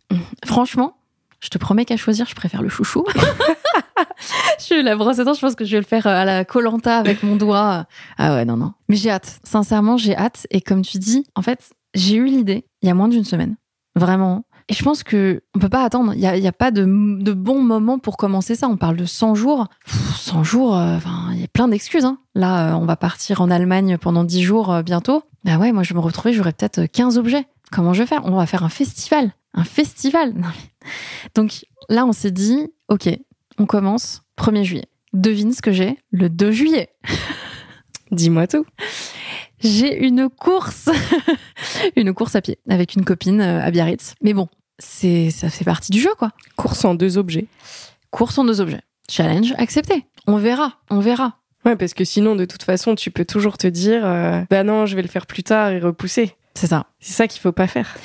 Franchement, je te promets qu'à choisir, je préfère le chouchou. je la brosse à dents, je pense que je vais le faire à la colanta avec mon doigt. Ah ouais, non, non. Mais j'ai hâte. Sincèrement, j'ai hâte. Et comme tu dis, en fait, j'ai eu l'idée il y a moins d'une semaine. Vraiment. Et je pense que on peut pas attendre. Il y a, pas de, de, bon moment pour commencer ça. On parle de 100 jours. 100 jours, euh, il y a plein d'excuses. Hein. Là, euh, on va partir en Allemagne pendant 10 jours euh, bientôt. Bah ouais, moi je vais me retrouver, j'aurai peut-être 15 objets. Comment je vais faire? On va faire un festival. Un festival. Donc là, on s'est dit, ok, on commence 1er juillet. Devine ce que j'ai le 2 juillet. Dis-moi tout. J'ai une course, une course à pied avec une copine euh, à Biarritz. Mais bon, c'est ça fait partie du jeu, quoi. Course en deux objets. Course en deux objets. Challenge accepté. On verra, on verra. Ouais, parce que sinon, de toute façon, tu peux toujours te dire, euh, bah non, je vais le faire plus tard et repousser. C'est ça. C'est ça qu'il faut pas faire.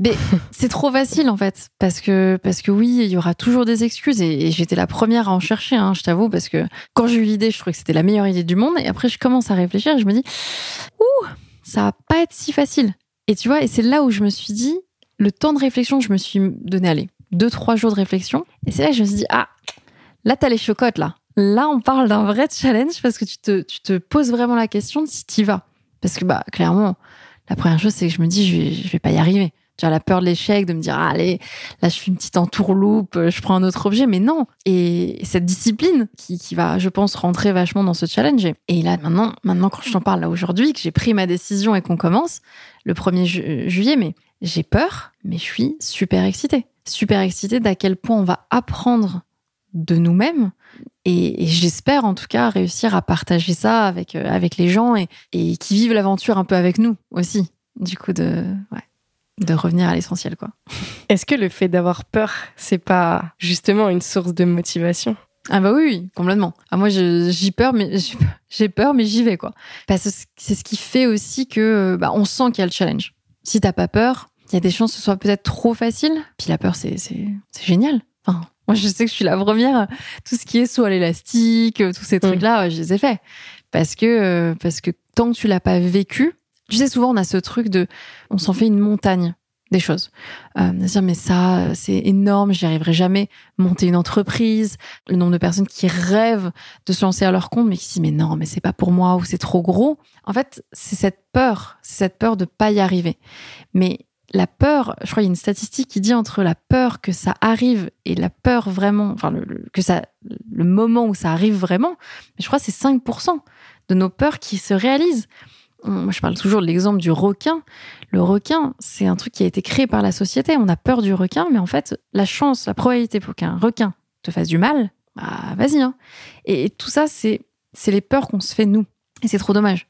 Mais c'est trop facile en fait, parce que parce que oui, il y aura toujours des excuses. Et, j'étais la première à en chercher, hein, je t'avoue, parce que quand j'ai eu l'idée, je trouvais que c'était la meilleure idée du monde, et après je commence à réfléchir et je me dis, ouh, ça va pas être si facile. Et tu vois, et c'est là où je me suis dit, le temps de réflexion, je me suis donné, allez, deux trois jours de réflexion, et c'est là que je me suis dit, ah, là t'as les chocottes là, là on parle d'un vrai challenge parce que tu te tu te poses vraiment la question de si t'y vas, parce que bah clairement, la première chose c'est que je me dis, je vais je vais pas y arriver j'ai la peur de l'échec, de me dire, ah, allez, là, je fais une petite entourloupe, euh, je prends un autre objet. Mais non. Et cette discipline qui, qui va, je pense, rentrer vachement dans ce challenge. Et là, maintenant, maintenant quand je t'en parle là aujourd'hui, que j'ai pris ma décision et qu'on commence le 1er juillet, mais j'ai peur, mais je suis super excitée. Super excitée d'à quel point on va apprendre de nous-mêmes. Et, j'espère en tout cas réussir à partager ça avec, euh, avec les gens et, et qui vivent l'aventure un peu avec nous aussi. Du coup, de. Ouais de revenir à l'essentiel, quoi. Est-ce que le fait d'avoir peur, c'est pas justement une source de motivation? Ah bah oui, complètement. Ah moi j'ai peur, mais j'ai peur, mais j'y vais quoi. Parce que c'est ce qui fait aussi que bah, on sent qu'il y a le challenge. Si t'as pas peur, il y a des chances que ce soit peut-être trop facile. Puis la peur, c'est génial. Enfin, moi, je sais que je suis la première. Tout ce qui est saut à l'élastique, tous ces mm. trucs-là, je les ai faits. Parce que, parce que tant que tu l'as pas vécu, tu sais, souvent, on a ce truc de, on s'en fait une montagne des choses. Euh, dire mais ça c'est énorme, j'y arriverai jamais. Monter une entreprise, le nombre de personnes qui rêvent de se lancer à leur compte mais qui se disent mais non mais c'est pas pour moi ou c'est trop gros. En fait c'est cette peur, c'est cette peur de pas y arriver. Mais la peur, je crois qu'il y a une statistique qui dit entre la peur que ça arrive et la peur vraiment, enfin le, que ça, le moment où ça arrive vraiment, je crois c'est 5% de nos peurs qui se réalisent moi je parle toujours de l'exemple du requin. Le requin, c'est un truc qui a été créé par la société. On a peur du requin, mais en fait, la chance, la probabilité pour qu'un requin te fasse du mal, bah vas-y. Hein. Et, tout ça, c'est les peurs qu'on se fait nous. Et c'est trop dommage.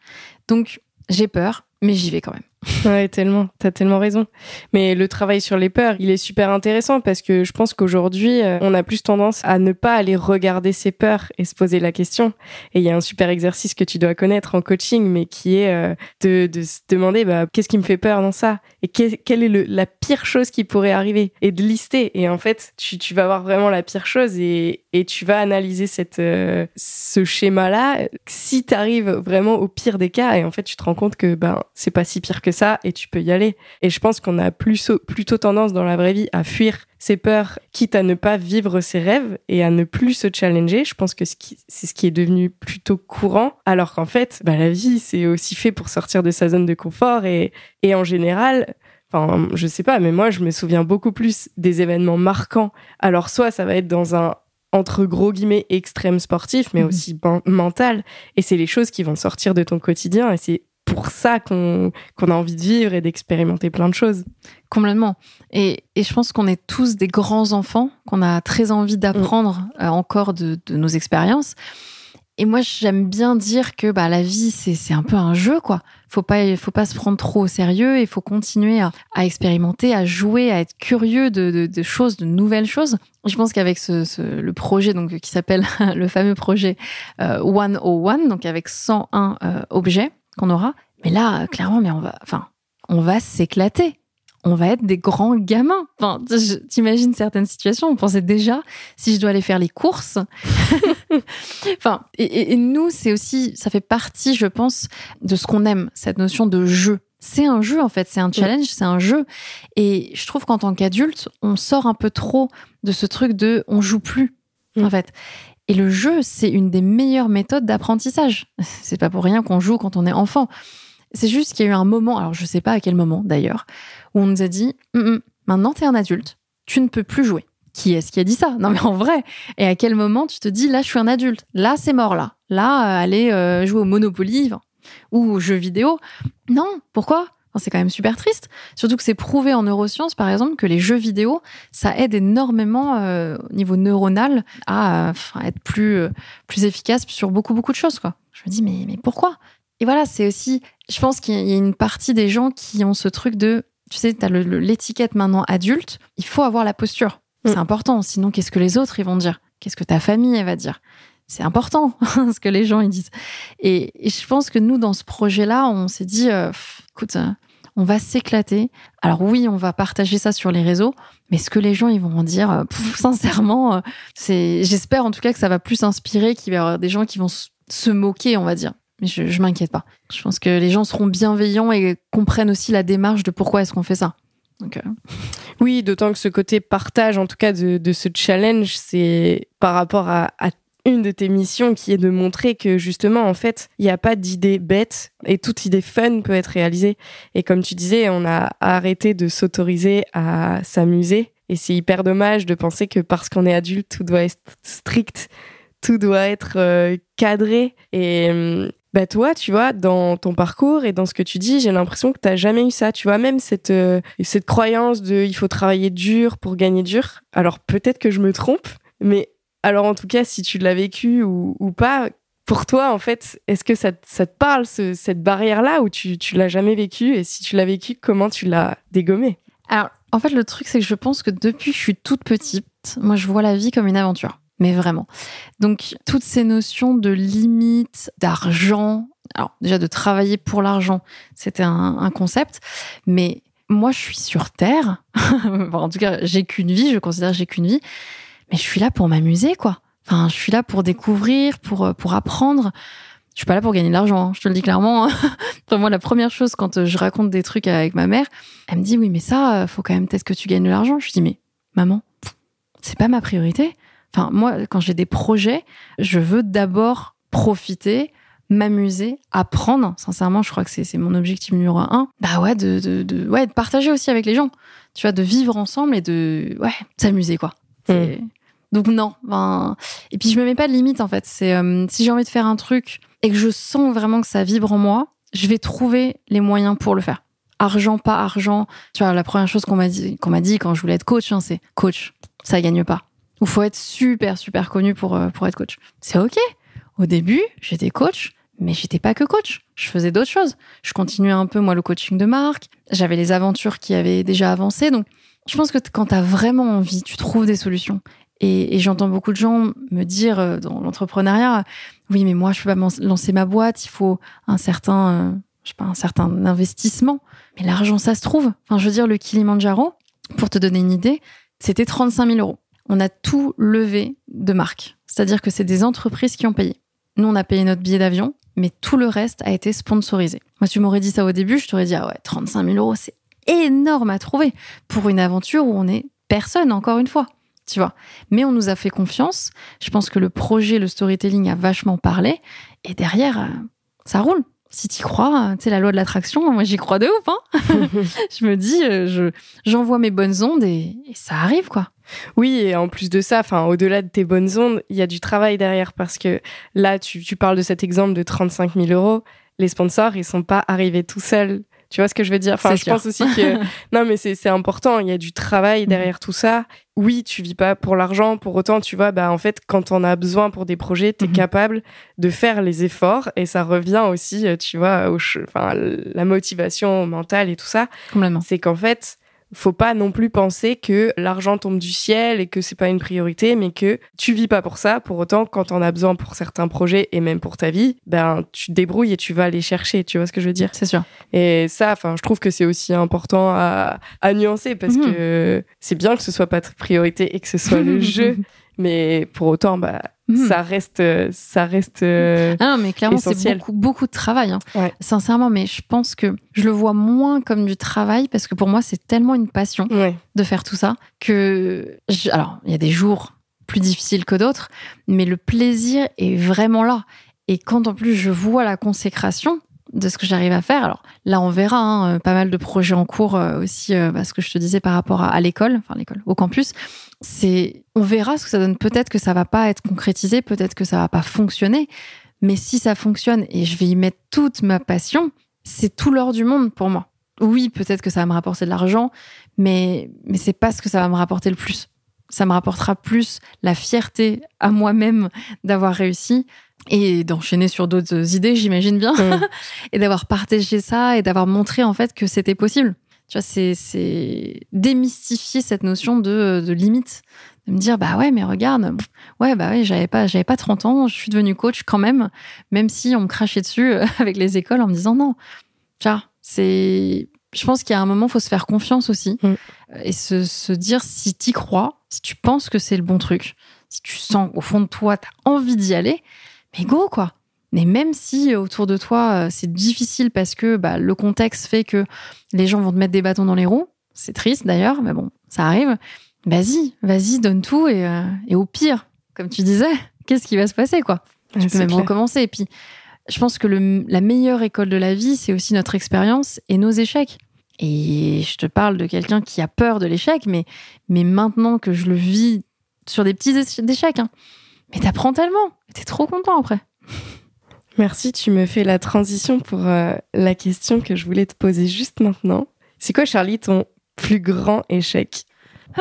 Donc j'ai peur, mais j'y vais quand même. Ouais, tellement. T'as tellement raison. Mais le travail sur les peurs, il est super intéressant parce que je pense qu'aujourd'hui, euh, on a plus tendance à ne pas aller regarder ses peurs et se poser la question. Et il y a un super exercice que tu dois connaître en coaching, mais qui est euh, de, se demander bah, qu'est-ce qui me fait peur dans ça? Et quelle est la pire chose qui pourrait arriver? Et de lister. Et en fait, tu, vas voir vraiment la pire chose et, tu vas analyser euh, ce schéma-là. Si tu arrives vraiment au pire des cas et en fait, tu te rends compte que ben c'est pas si pire que ça et tu peux y aller. Et je pense qu'on a plus, plutôt tendance dans la vraie vie à fuir ses peurs, quitte à ne pas vivre ses rêves et à ne plus se challenger. Je pense que c'est ce qui est devenu plutôt courant, alors qu'en fait, bah, la vie, c'est aussi fait pour sortir de sa zone de confort et, et en général, Enfin, je sais pas, mais moi, je me souviens beaucoup plus des événements marquants. Alors, soit ça va être dans un entre gros guillemets extrême sportif, mais mhm. aussi mental. Et c'est les choses qui vont sortir de ton quotidien. Et c'est pour ça qu'on a envie de vivre et d'expérimenter plein de choses. Complètement. Et, et je pense qu'on est tous des grands enfants, qu'on a très envie d'apprendre mm. euh, encore de, de, nos expériences. Et moi, j'aime bien dire que bah, la vie, c'est un peu un jeu, quoi. Faut pas, faut pas se prendre trop au sérieux. Il faut continuer à, à, expérimenter, à jouer, à être curieux de, de, de choses, de nouvelles choses. Je pense qu'avec ce, ce, le projet donc qui s'appelle le fameux projet euh, 101, donc avec 101 euh, objets, qu'on aura. Mais là, clairement, mais on va, enfin, on va s'éclater. On va être des grands gamins. Enfin, t'imagines certaines situations. On pensait déjà si je dois aller faire les courses. enfin, et, nous, c'est aussi, ça fait partie, je pense, de ce qu'on aime, cette notion de jeu. C'est un jeu en fait, c'est un challenge, c'est un jeu. Et je trouve qu'en tant qu'adulte, on sort un peu trop de ce truc de on joue plus en mm. fait. Et le jeu, c'est une des meilleures méthodes d'apprentissage. C'est pas pour rien qu'on joue quand on est enfant. C'est juste qu'il y a eu un moment, alors je sais pas à quel moment d'ailleurs, où on nous a dit hum, hum, maintenant tu es un adulte, tu ne peux plus jouer. Qui est-ce qui a dit ça? Non mais en vrai. Et à quel moment tu te dis là je suis un adulte, là c'est mort là, là euh, aller euh, jouer au Monopoly ou aux jeux vidéo? Non, pourquoi? C'est quand même super triste. Surtout que c'est prouvé en neurosciences, par exemple, que les jeux vidéo, ça aide énormément euh, au niveau neuronal à, être plus, euh, plus efficace sur beaucoup, beaucoup de choses. Quoi. Je me dis, mais, mais pourquoi? Et voilà, c'est aussi, je pense qu'il y a une partie des gens qui ont ce truc de, tu sais, tu as l'étiquette maintenant adulte, il faut avoir la posture. C'est mm. important, sinon qu'est-ce que les autres ils vont dire? Qu'est-ce que ta famille elle va dire? C'est important ce que les gens ils disent. Et, je pense que nous, dans ce projet-là, on s'est dit, euh, écoute, euh, on va s'éclater. Alors oui, on va partager ça sur les réseaux, mais ce que les gens ils vont en dire, euh, sincèrement, c'est, j'espère en tout cas que ça va plus inspirer, qu'il y avoir des gens qui vont se moquer, on va dire. Mais je, je m'inquiète pas. Je pense que les gens seront bienveillants et comprennent aussi la démarche de pourquoi est-ce qu'on fait ça. Donc, Oui, d'autant que ce côté partage, en tout cas de, de ce challenge, c'est par rapport à, à une de tes missions qui est de montrer que justement, en fait, il n'y a pas d'idée bête et toute idée fun peut être réalisée. Et comme tu disais, on a arrêté de s'autoriser à s'amuser. Et c'est hyper dommage de penser que parce qu'on est adulte, tout doit être strict, tout doit être euh, cadré. Et hum, bah toi, tu vois, dans ton parcours et dans ce que tu dis, j'ai l'impression que tu n'as jamais eu ça. Tu vois, même cette, euh, cette croyance de il faut travailler dur pour gagner dur. Alors peut-être que je me trompe, mais alors en tout cas, si tu l'as vécu ou, pas, pour toi, en fait, est-ce que ça, te parle, cette barrière-là, ou tu, tu l'as jamais vécu Et si tu l'as vécu, comment tu l'as dégommé Alors, en fait, le truc, c'est que je pense que depuis que je suis toute petite, moi, je vois la vie comme une aventure. Mais vraiment. Donc, toutes ces notions de limites, d'argent, alors déjà de travailler pour l'argent, c'était un, concept, mais moi, je suis sur Terre. en tout cas, j'ai qu'une vie, je considère j'ai qu'une vie. Mais je suis là pour m'amuser, quoi. Enfin, je suis là pour découvrir, pour, euh, pour apprendre. Je suis pas là pour gagner de l'argent, hein, je te le dis clairement. Hein. moi, la première chose quand euh, je raconte des trucs avec ma mère, elle me dit oui, mais ça, faut quand même peut-être que tu gagnes de l'argent. Je dis mais maman, c'est pas ma priorité. Enfin, moi, quand j'ai des projets, je veux d'abord profiter, m'amuser, apprendre. Sincèrement, je crois que c'est mon objectif numéro un. Bah ouais, de, de, ouais, de partager aussi avec les gens. Tu vois, de vivre ensemble et de ouais, s'amuser quoi. Mm. Donc non. Ben... Et puis je me mets pas de limite en fait. C'est euh, si j'ai envie de faire un truc et que je sens vraiment que ça vibre en moi, je vais trouver les moyens pour le faire. Argent, pas argent. Tu vois, la première chose qu'on m'a dit, qu'on m'a dit quand je voulais être coach, hein, c'est coach, ça gagne pas. Ou faut être super super connu pour euh, pour être coach. C'est ok. Au début, j'étais coach, mais j'étais pas que coach. Je faisais d'autres choses. Je continuais un peu moi le coaching de marque. J'avais les aventures qui avaient déjà avancé. Donc, je pense que quand tu as vraiment envie, tu trouves des solutions. Et, j'entends beaucoup de gens me dire euh, dans l'entrepreneuriat, oui, mais moi, je peux pas lancer ma boîte. Il faut un certain, euh, je sais pas, un certain investissement. Mais l'argent, ça se trouve. Enfin, je veux dire, le Kilimanjaro, pour te donner une idée, c'était 35 000 euros. On a tout levé de marque. C'est-à-dire que c'est des entreprises qui ont payé. Nous, on a payé notre billet d'avion, mais tout le reste a été sponsorisé. Moi, tu m'aurais dit ça au début, je t'aurais dit, ah ouais, 35 000 euros, c'est énorme à trouver pour une aventure où on est personne, encore une fois. Tu vois. Mais on nous a fait confiance. Je pense que le projet, le storytelling a vachement parlé. Et derrière, euh, ça roule si tu crois, tu sais, la loi de l'attraction, moi j'y crois de ouf. Hein je me dis, euh, je j'envoie mes bonnes ondes et, ça arrive, quoi. Oui, et en plus de ça, enfin, au-delà de tes bonnes ondes, il y a du travail derrière parce que là, tu, tu parles de cet exemple de 35 000 euros. Les sponsors, ils sont pas arrivés tout seuls tu vois ce que je veux dire? Enfin, je pense aussi que non, mais c'est important. Il y a du travail derrière mm. tout ça. Oui, tu vis pas pour l'argent. Pour autant, tu vois, bah en fait, quand on a besoin pour des projets, tu es mm-hmm. capable de faire les efforts et ça revient aussi, euh, tu vois, au, enfin, la motivation mentale et tout ça. C'est qu'en fait, faut pas non plus penser que l'argent tombe du ciel et que c'est pas une priorité, mais que tu vis pas pour ça. Pour autant, quand on a besoin pour certains projets et même pour ta vie, ben tu te débrouilles et tu vas aller chercher. Tu vois ce que je veux dire? C'est sûr. Et ça, enfin, je trouve que c'est aussi important à, à nuancer parce mhm. que c'est bien que ce soit pas ta priorité et que ce soit le jeu, mais pour autant, bah Hmm. ça reste, ça reste. Euh, ah non, mais clairement, c'est beaucoup, beaucoup de travail. Hein. Sincèrement, mais je pense que je le vois moins comme du travail parce que pour moi, c'est tellement une passion de faire tout ça que. Alors, il y a des jours plus difficiles que d'autres, mais le plaisir est vraiment là. Et quand en plus je vois la consécration, de ce que j'arrive à faire. Alors là, on verra hein, pas mal de projets en cours euh, aussi, euh, parce que je te disais par rapport à, l'école, enfin l'école, au campus. C'est, on verra ce que ça donne. Peut-être que ça va pas être concrétisé, peut-être que ça va pas fonctionner. Mais si ça fonctionne et je vais y mettre toute ma passion, c'est tout l'or du monde pour moi. Oui, peut-être que ça va me rapporter de l'argent, mais mais c'est pas ce que ça va me rapporter le plus. Ça me rapportera plus la fierté à moi-même d'avoir réussi, et d'enchaîner sur d'autres idées, j'imagine bien, mm. et d'avoir partagé ça et d'avoir montré en fait que c'était possible. Tu vois, c'est démystifier cette notion de, de limite, de me dire bah ouais mais regarde, ouais bah ouais j'avais pas j'avais pas 30 ans, je suis devenue coach quand même, même si on me crachait dessus avec les écoles en me disant non. Tu vois, c'est je pense qu'il y a un moment, faut se faire confiance aussi mm. et se, se dire si t'y crois, si tu penses que c'est le bon truc, si tu sens au fond de toi, t'as envie d'y aller, mais go quoi. Mais même si euh, autour de toi, euh, c'est difficile parce que bah, le contexte fait que les gens vont te mettre des bâtons dans les roues, c'est triste d'ailleurs, mais bon, ça arrive. Vas-y, vas-y, donne tout et, euh, et, au pire, comme tu disais, qu'est-ce qui va se passer quoi? Tu peux même recommencer. Et puis, je pense que le, la meilleure école de la vie, c'est aussi notre expérience et nos échecs. Et je te parle de quelqu'un qui a peur de l'échec, mais, mais maintenant que je le vis sur des petits échecs, hein, mais t'apprends tellement. T'es trop content après. Merci, tu me fais la transition pour euh, la question que je voulais te poser juste maintenant. C'est quoi, Charlie, ton plus grand échec?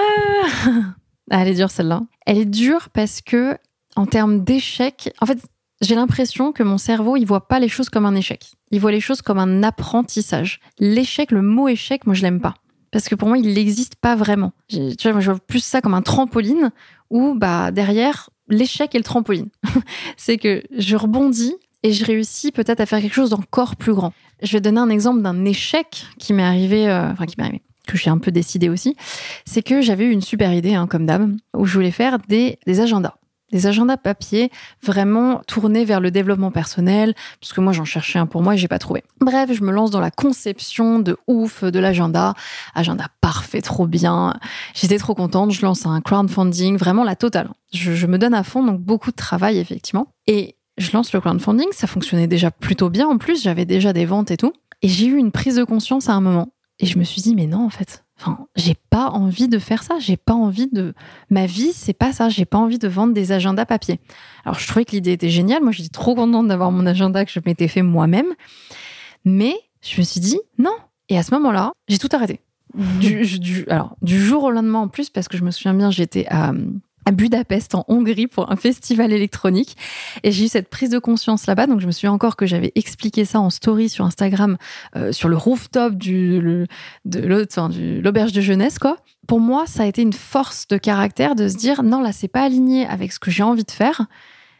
Ah, Elle est dure celle-là. Elle est dure parce que, en termes d'échec, en fait, j'ai l'impression que mon cerveau, il voit pas les choses comme un échec. Il voit les choses comme un apprentissage. L'échec, le mot échec, moi, je l'aime pas. Parce que pour moi, il n'existe pas vraiment. Tu vois, moi, je vois plus ça comme un trampoline où, bah, derrière, l'échec et le trampoline. c'est que je rebondis et je réussis peut-être à faire quelque chose d'encore plus grand. Je vais donner un exemple d'un échec qui m'est arrivé, euh, enfin qui m'est arrivé, que j'ai un peu décidé aussi. C'est que j'avais eu une super idée, hein, comme d'hab, où je voulais faire des, des agendas des agendas papier vraiment tournés vers le développement personnel, parce que moi j'en cherchais un pour moi et j'ai pas trouvé. Bref, je me lance dans la conception de ouf de l'agenda, agenda parfait, trop bien. J'étais trop contente, je lance un crowdfunding, vraiment la totale. Je, je me donne à fond, donc beaucoup de travail effectivement. Et je lance le crowdfunding, ça fonctionnait déjà plutôt bien en plus, j'avais déjà des ventes et tout. Et j'ai eu une prise de conscience à un moment. Et je me suis dit, mais non, en fait, Enfin, j'ai pas envie de faire ça. J'ai pas envie de. Ma vie, c'est pas ça. J'ai pas envie de vendre des agendas papier. Alors, je trouvais que l'idée était géniale. Moi, j'étais trop contente d'avoir mon agenda que je m'étais fait moi-même. Mais je me suis dit non. Et à ce moment-là, j'ai tout arrêté. Du, du, alors, du jour au lendemain en plus, parce que je me souviens bien, j'étais à, Budapest en Hongrie pour un festival électronique. Et j'ai eu cette prise de conscience là-bas. Donc je me souviens encore que j'avais expliqué ça en story sur Instagram euh, sur le rooftop de l'auberge de jeunesse quoi. Pour moi ça a été une force de caractère de se dire non là c'est pas aligné avec ce que j'ai envie de faire.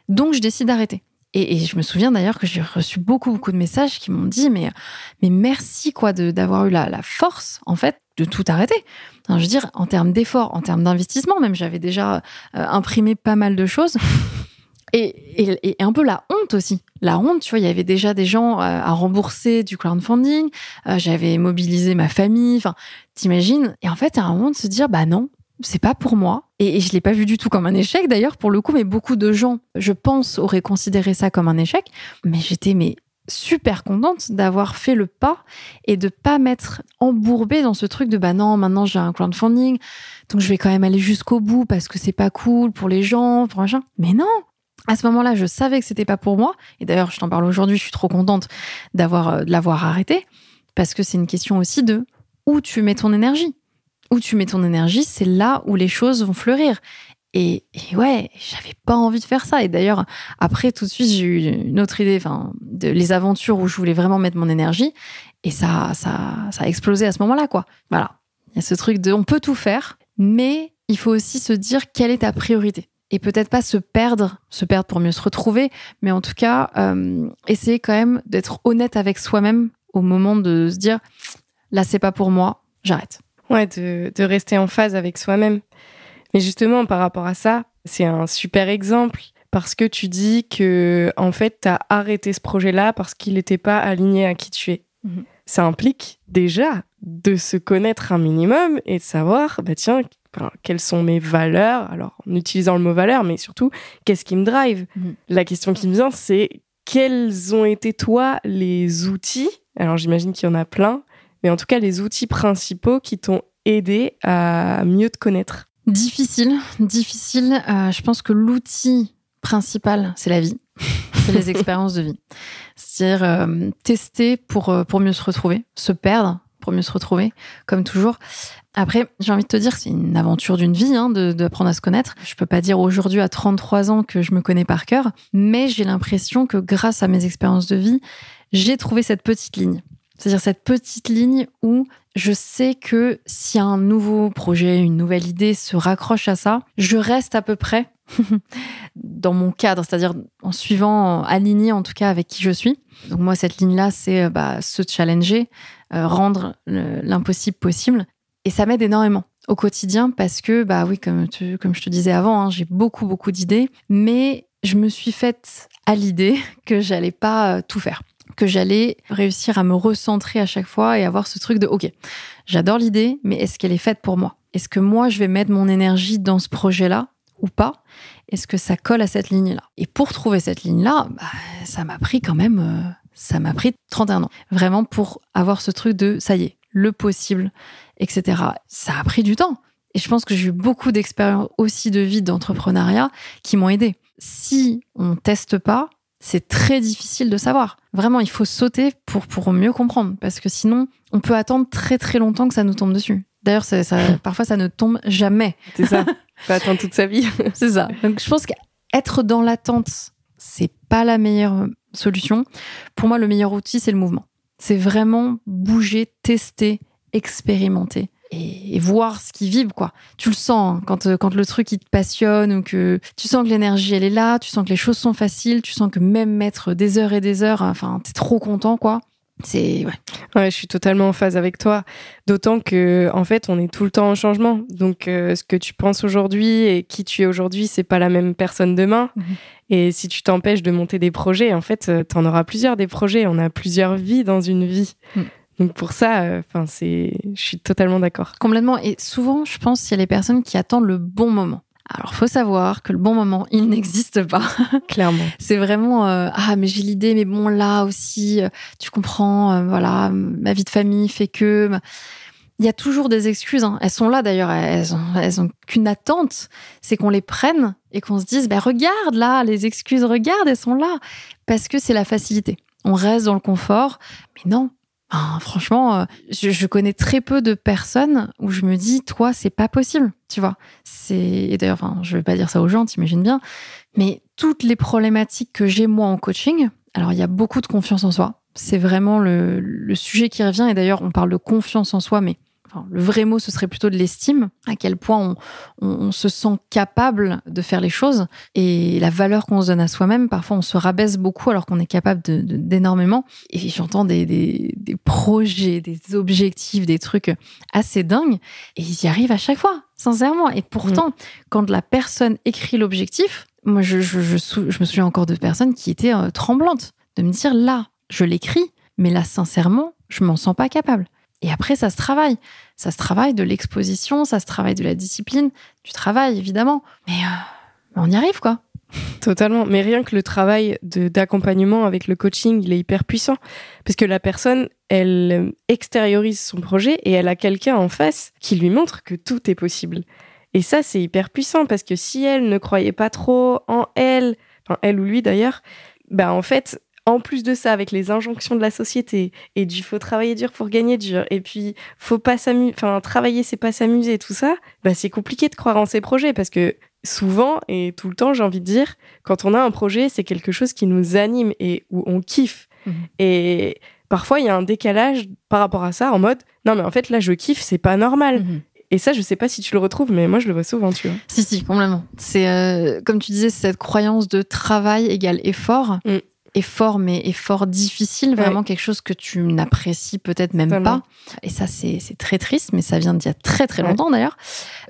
Donc je décide d'arrêter et, et, je me souviens d'ailleurs que j'ai reçu beaucoup beaucoup de messages qui m'ont dit mais mais merci quoi d'avoir eu la, la force en fait de tout arrêter. je veux dire, en termes d'efforts, en termes d'investissement, même j'avais déjà euh, imprimé pas mal de choses. Et, et, un peu la honte aussi. La honte, tu vois, il y avait déjà des gens euh, à rembourser du crowdfunding. Euh, j'avais mobilisé ma famille. Enfin, t'imagines? Et en fait, il y a un moment de se dire, bah non, c'est pas pour moi. Et, je l'ai pas vu du tout comme un échec d'ailleurs pour le coup, mais beaucoup de gens, je pense, auraient considéré ça comme un échec. Mais j'étais mais super contente d'avoir fait le pas et de pas m'être embourbée dans ce truc de bah non, maintenant j'ai un crowdfunding, donc je vais quand même aller jusqu'au bout parce que c'est pas cool pour les gens, pour machin. Mais non! À ce moment-là, je savais que c'était pas pour moi. Et d'ailleurs, je t'en parle aujourd'hui, je suis trop contente d'avoir, euh, de l'avoir arrêté parce que c'est une question aussi de où tu mets ton énergie. Où tu mets ton énergie, c'est là où les choses vont fleurir. Et, ouais, j'avais pas envie de faire ça. Et d'ailleurs, après, tout de suite, j'ai eu une autre idée, enfin, de les aventures où je voulais vraiment mettre mon énergie. Et ça, ça, ça a explosé à ce moment-là, quoi. Voilà. Il y a ce truc de, on peut tout faire, mais il faut aussi se dire quelle est ta priorité. Et peut-être pas se perdre, se perdre pour mieux se retrouver, mais en tout cas, euh, essayer quand même d'être honnête avec soi-même au moment de se dire, là, c'est pas pour moi, j'arrête. Ouais, de, de rester en phase avec soi-même. Mais justement, par rapport à ça, c'est un super exemple parce que tu dis que en fait, tu as arrêté ce projet-là parce qu'il n'était pas aligné à qui tu es. Mhm. Ça implique déjà de se connaître un minimum et de savoir, bah tiens, quelles sont mes valeurs Alors, en utilisant le mot valeur, mais surtout, qu'est-ce qui me drive? Mhm. La question qui me vient, c'est quels ont été, toi, les outils? Alors, j'imagine qu'il y en a plein, mais en tout cas, les outils principaux qui t'ont aidé à mieux te connaître Difficile, difficile. Euh, je pense que l'outil principal, c'est la vie, c'est les expériences de vie. C'est-à-dire euh, tester pour, euh, pour mieux se retrouver, se perdre pour mieux se retrouver, comme toujours. Après, j'ai envie de te dire c'est une aventure d'une vie, hein, d'apprendre à se connaître. Je peux pas dire aujourd'hui à 33 ans que je me connais par cœur, mais j'ai l'impression que grâce à mes expériences de vie, j'ai trouvé cette petite ligne. C'est-à-dire cette petite ligne où je sais que si un nouveau projet, une nouvelle idée se raccroche à ça, je reste à peu près dans mon cadre, c'est-à-dire en suivant, aligné en tout cas avec qui je suis. Donc moi, cette ligne-là, c'est bah, se challenger, euh, rendre l'impossible possible. Et ça m'aide énormément au quotidien parce que, bah oui, comme, comme je te disais avant, hein, j'ai beaucoup, beaucoup d'idées, mais je me suis faite à l'idée que j'allais pas euh, tout faire que j'allais réussir à me recentrer à chaque fois et avoir ce truc de OK, j'adore l'idée, mais est-ce qu'elle est faite pour moi? Est-ce que moi je vais mettre mon énergie dans ce projet-là ou pas? Est-ce que ça colle à cette ligne-là? Et pour trouver cette ligne-là, bah, ça m'a pris quand même, euh, ça m'a pris 31 ans. Vraiment pour avoir ce truc de ça y est, le possible, etc. Ça a pris du temps. Et je pense que j'ai eu beaucoup d'expériences aussi de vie d'entrepreneuriat qui m'ont aidé. Si on teste pas, c'est très difficile de savoir. Vraiment, il faut sauter pour, pour mieux comprendre, parce que sinon, on peut attendre très très longtemps que ça nous tombe dessus. D'ailleurs, ça, parfois, ça ne tombe jamais. C'est ça. On peut attendre toute sa vie. c'est ça. Donc, je pense qu'être dans l'attente, c'est pas la meilleure solution. Pour moi, le meilleur outil, c'est le mouvement. C'est vraiment bouger, tester, expérimenter. Et, voir ce qu'ils vivent, quoi. Tu le sens hein, quand, euh, quand le truc il te passionne ou que tu sens que l'énergie elle est là, tu sens que les choses sont faciles, tu sens que même mettre des heures et des heures, enfin, t'es trop content, quoi. C'est ouais. ouais. je suis totalement en phase avec toi. D'autant que en fait, on est tout le temps en changement. Donc, euh, ce que tu penses aujourd'hui et qui tu es aujourd'hui, c'est pas la même personne demain. Mhm. Et si tu t'empêches de monter des projets, en fait, euh, t'en auras plusieurs des projets. On a plusieurs vies dans une vie. Mhm. Donc pour ça, euh, enfin c'est, je suis totalement d'accord. Complètement. Et souvent, je pense qu'il y a les personnes qui attendent le bon moment. Alors, faut savoir que le bon moment, il n'existe pas. Clairement. C'est vraiment euh, ah mais j'ai l'idée, mais bon là aussi, euh, tu comprends, voilà, ma vie de famille fait que. Il y a toujours des excuses. Hein. Elles sont là d'ailleurs. Elles ont, elles ont qu'une attente, c'est qu'on les prenne et qu'on se dise, ben regarde là, les excuses, regarde, elles sont là, parce que c'est la facilité. On reste dans le confort, mais non, franchement, euh, je, connais très peu de personnes où je me dis, toi, c'est pas possible, tu vois. C'est d'ailleurs, enfin, je vais pas dire ça aux gens, t'imagines bien, mais toutes les problématiques que j'ai moi en coaching, alors il y a beaucoup de confiance en soi. C'est vraiment le, le sujet qui revient. Et d'ailleurs, on parle de confiance en soi, mais le vrai mot, ce serait plutôt de l'estime, à quel point on, se sent capable de faire les choses et la valeur qu'on se donne à soi-même. Parfois, on se rabaisse beaucoup alors qu'on est capable d'énormément. Et j'entends des, des, projets, des objectifs, des trucs assez dingues et ils y arrivent à chaque fois, sincèrement. Et pourtant, quand la personne écrit l'objectif, moi, je, me souviens encore de personnes qui étaient euh, tremblantes de me dire là, je l'écris, mais là, sincèrement, je m'en sens pas capable. Et après, ça se travaille. Ça se travaille de l'exposition, ça se travaille de la discipline, du travail, évidemment. Mais euh, on y arrive, quoi. Totalement. Mais rien que le travail d'accompagnement avec le coaching, il est hyper puissant. Parce que la personne, elle extériorise son projet et elle a quelqu'un en face qui lui montre que tout est possible. Et ça, c'est hyper puissant parce que si elle ne croyait pas trop en elle, enfin elle ou lui d'ailleurs, bah en fait, en plus de ça, avec les injonctions de la société et du faut travailler dur pour gagner dur, et puis faut pas s'amuser, enfin travailler c'est pas s'amuser, tout ça, bah c'est compliqué de croire en ces projets parce que souvent et tout le temps, j'ai envie de dire, quand on a un projet, c'est quelque chose qui nous anime et où on kiffe. Mhm. Et parfois, il y a un décalage par rapport à ça en mode non mais en fait là je kiffe, c'est pas normal. Mhm. Et ça, je sais pas si tu le retrouves, mais moi, je le vois souvent, tu vois. Si, si, complètement. C'est, euh, comme tu disais, cette croyance de travail égale effort. Mm effort, mais effort difficile, vraiment quelque chose que tu n'apprécies peut-être même pas. Et ça, c'est très triste, mais ça vient d'il y a très très longtemps d'ailleurs.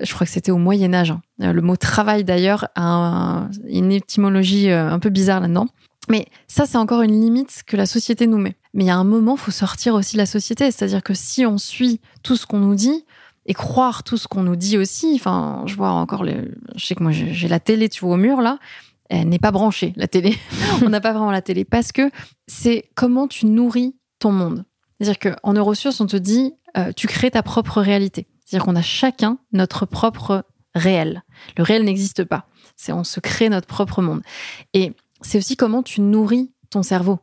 Je crois que c'était au Moyen Âge. Hein. Euh, le mot travail d'ailleurs a une étymologie euh, un peu bizarre là-dedans. Mais ça, c'est encore une limite que la société nous met. Mais il y a un moment, faut sortir aussi de la société. C'est-à-dire que si on suit tout ce qu'on nous dit, et croire tout ce qu'on nous dit aussi. Enfin, je vois encore le, je sais que moi j'ai la télé, tu vois, au mur là n'est pas branchée, la télé. on n'a pas vraiment la télé parce que c'est comment tu nourris ton monde. C'est-à-dire qu'en neurosciences, on te dit, euh, tu crées ta propre réalité. C'est-à-dire qu'on a chacun notre propre réel. Le réel n'existe pas. C'est on se crée notre propre monde. Et c'est aussi comment tu nourris ton cerveau.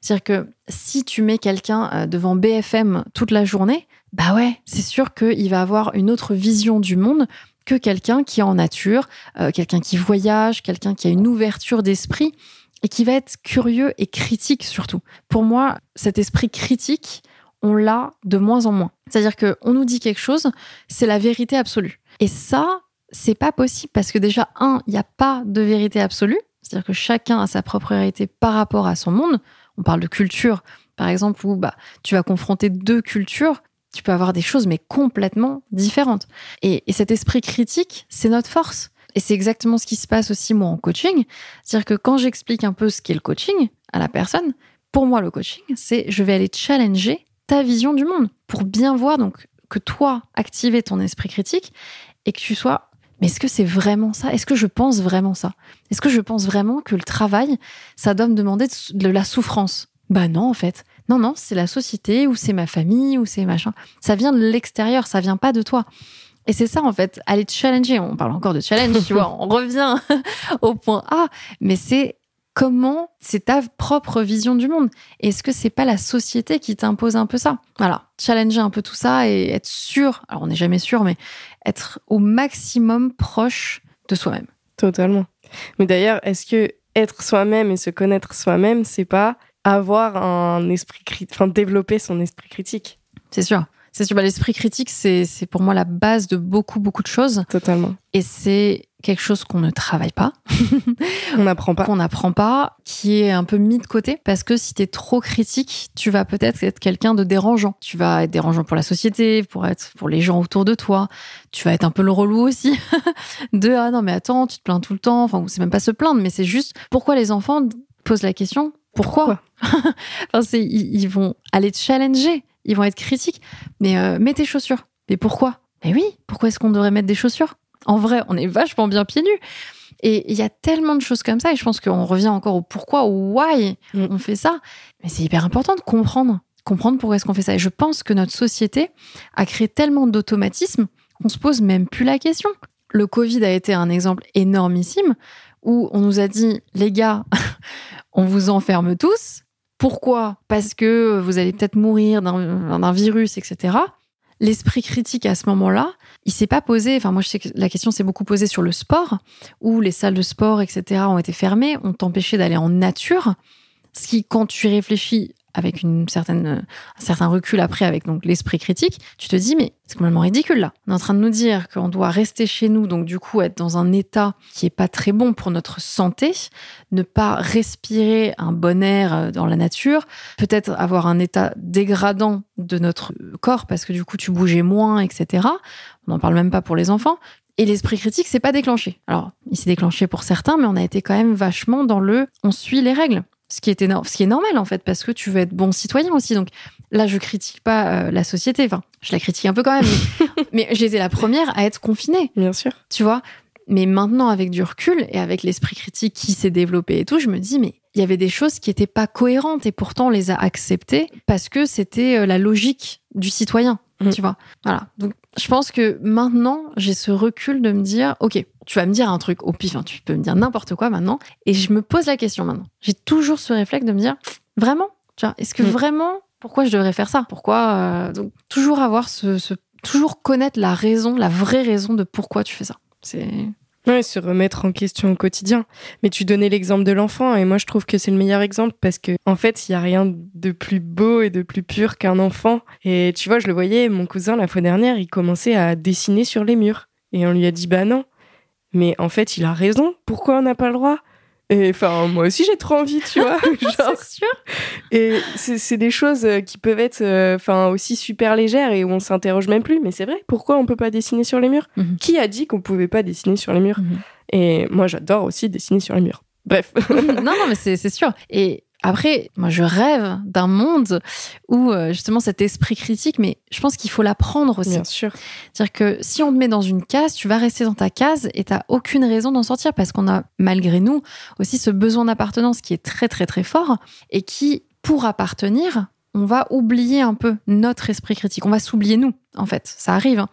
C'est-à-dire que si tu mets quelqu'un euh, devant BFM toute la journée, bah ouais, c'est sûr qu'il va avoir une autre vision du monde que quelqu'un qui est en nature, euh, quelqu'un qui voyage, quelqu'un qui a une ouverture d'esprit et qui va être curieux et critique surtout. Pour moi, cet esprit critique, on l'a de moins en moins. C'est-à-dire que on nous dit quelque chose, c'est la vérité absolue. Et ça, c'est pas possible parce que déjà un, il n'y a pas de vérité absolue. C'est-à-dire que chacun a sa propre vérité par rapport à son monde. On parle de culture, par exemple, où bah, tu vas confronter deux cultures tu peux avoir des choses mais complètement différentes. Et, cet esprit critique, c'est notre force. Et c'est exactement ce qui se passe aussi moi en coaching. C'est-à-dire que quand j'explique un peu ce qu'est le coaching à la personne, pour moi le coaching, c'est je vais aller challenger ta vision du monde pour bien voir donc que toi activer ton esprit critique et que tu sois mais est-ce que c'est vraiment ça? Est-ce que je pense vraiment ça? Est-ce que je pense vraiment que le travail, ça doit me demander de la souffrance? Bah non, en fait. Non, non, c'est la société ou c'est ma famille ou c'est machin. Ça vient de l'extérieur, ça vient pas de toi. Et c'est ça, en fait, aller te challenger. On parle encore de challenge, tu vois, on revient au point A, mais c'est comment c'est ta propre vision du monde. Est-ce que c'est pas la société qui t'impose un peu ça? Voilà, challenger un peu tout ça et être sûr, alors on n'est jamais sûr, mais être au maximum proche de soi-même. Totalement. Mais d'ailleurs, est-ce que être soi-même et se connaître soi-même, c'est pas avoir un esprit critique, enfin développer son esprit critique. C'est sûr. C'est sûr, bah, l'esprit critique, c'est c'est pour moi la base de beaucoup, beaucoup de choses. Totalement. Et c'est quelque chose qu'on ne travaille pas, On n'apprend pas. qu'on n'apprend pas, qui est un peu mis de côté. Parce que si tu es trop critique, tu vas peut-être être quelqu'un de dérangeant. Tu vas être dérangeant pour la société, pour être pour les gens autour de toi. Tu vas être un peu le relou aussi. de ah non, mais attends, tu te plains tout le temps. Enfin, c'est même pas se plaindre, mais c'est juste pourquoi les enfants posent la question pourquoi, enfin, c'est, ils, ils vont aller te challenger, ils vont être critiques. Mais euh, mets tes chaussures. Mais pourquoi? Mais oui, pourquoi est-ce qu'on devrait mettre des chaussures? En vrai, on est vachement bien pieds nus. Et il y a tellement de choses comme ça, et je pense qu'on revient encore au pourquoi, au why Mm. on fait ça. Mais c'est hyper important de comprendre, comprendre pourquoi est-ce qu'on fait ça. Et je pense que notre société a créé tellement d'automatismes qu'on se pose même plus la question. Le Covid a été un exemple énormissime où on nous a dit, les gars, on vous enferme tous. Pourquoi? Parce que vous allez peut-être mourir d'un virus, etc. L'esprit critique à ce moment-là, il s'est pas posé. Enfin, moi, je sais que la question s'est beaucoup posée sur le sport, où les salles de sport, etc., ont été fermées, ont empêché d'aller en nature. Ce qui, quand tu réfléchis avec une certaine, un certain recul après, avec donc l'esprit critique, tu te dis, mais c'est complètement ridicule là. On est en train de nous dire qu'on doit rester chez nous, donc du coup être dans un état qui est pas très bon pour notre santé, ne pas respirer un bon air euh, dans la nature, peut-être avoir un état dégradant de notre corps parce que du coup tu bougeais moins, etc. On n'en parle même pas pour les enfants. Et l'esprit critique s'est pas déclenché. Alors, il s'est déclenché pour certains, mais on a été quand même vachement dans le on suit les règles. Ce qui, est éno- ce qui est normal en fait, parce que tu veux être bon citoyen aussi. Donc là, je critique pas euh, la société. Enfin, je la critique un peu quand même. Mais, mais j'étais la première à être confinée Bien sûr. tu vois? Mais maintenant, avec du recul et avec l'esprit critique qui s'est développé et tout, je me dis, mais il y avait des choses qui étaient pas cohérentes et pourtant on les a acceptées parce que c'était euh, la logique du citoyen, Mm. tu vois? Voilà. Donc, je pense que maintenant, j'ai ce recul de me dire, OK, tu vas me dire un truc au pif, hein, tu peux me dire n'importe quoi maintenant. Et je me pose la question maintenant. J'ai toujours ce réflexe de me dire, vraiment? Tu vois, est-ce que Mm. vraiment, pourquoi je devrais faire ça? Pourquoi, euh, donc, toujours avoir ce, ce, toujours connaître la raison, la vraie raison de pourquoi tu fais ça. C'est, Ouais, se remettre en question au quotidien. Mais tu donnais l'exemple de l'enfant et moi je trouve que c'est le meilleur exemple parce que en fait, il y a rien de plus beau et de plus pur qu'un enfant. Et tu vois, je le voyais, mon cousin la fois dernière, il commençait à dessiner sur les murs et on lui a dit bah non. Mais en fait, il a raison. Pourquoi on n'a pas le droit? Et enfin, moi aussi j'ai trop envie, tu vois. Genre, c'est sûr. et c'est des choses euh, qui peuvent être euh, aussi super légères et où on s'interroge même plus. Mais c'est vrai, pourquoi on peut pas dessiner sur les murs? Mhm. Qui a dit qu'on pouvait pas dessiner sur les murs? Mhm. Et moi, j'adore aussi dessiner sur les murs. Bref. non, non, mais c'est sûr. Et après, moi, je rêve d'un monde où euh, justement cet esprit critique, mais je pense qu'il faut l'apprendre aussi. Bien sûr. C'est-à-dire que si on te met dans une case, tu vas rester dans ta case et t'as aucune raison d'en sortir parce qu'on a, malgré nous, aussi ce besoin d'appartenance qui est très, très, très fort et qui, pour appartenir, on va oublier un peu notre esprit critique. On va s'oublier nous, en fait. Ça arrive. hein.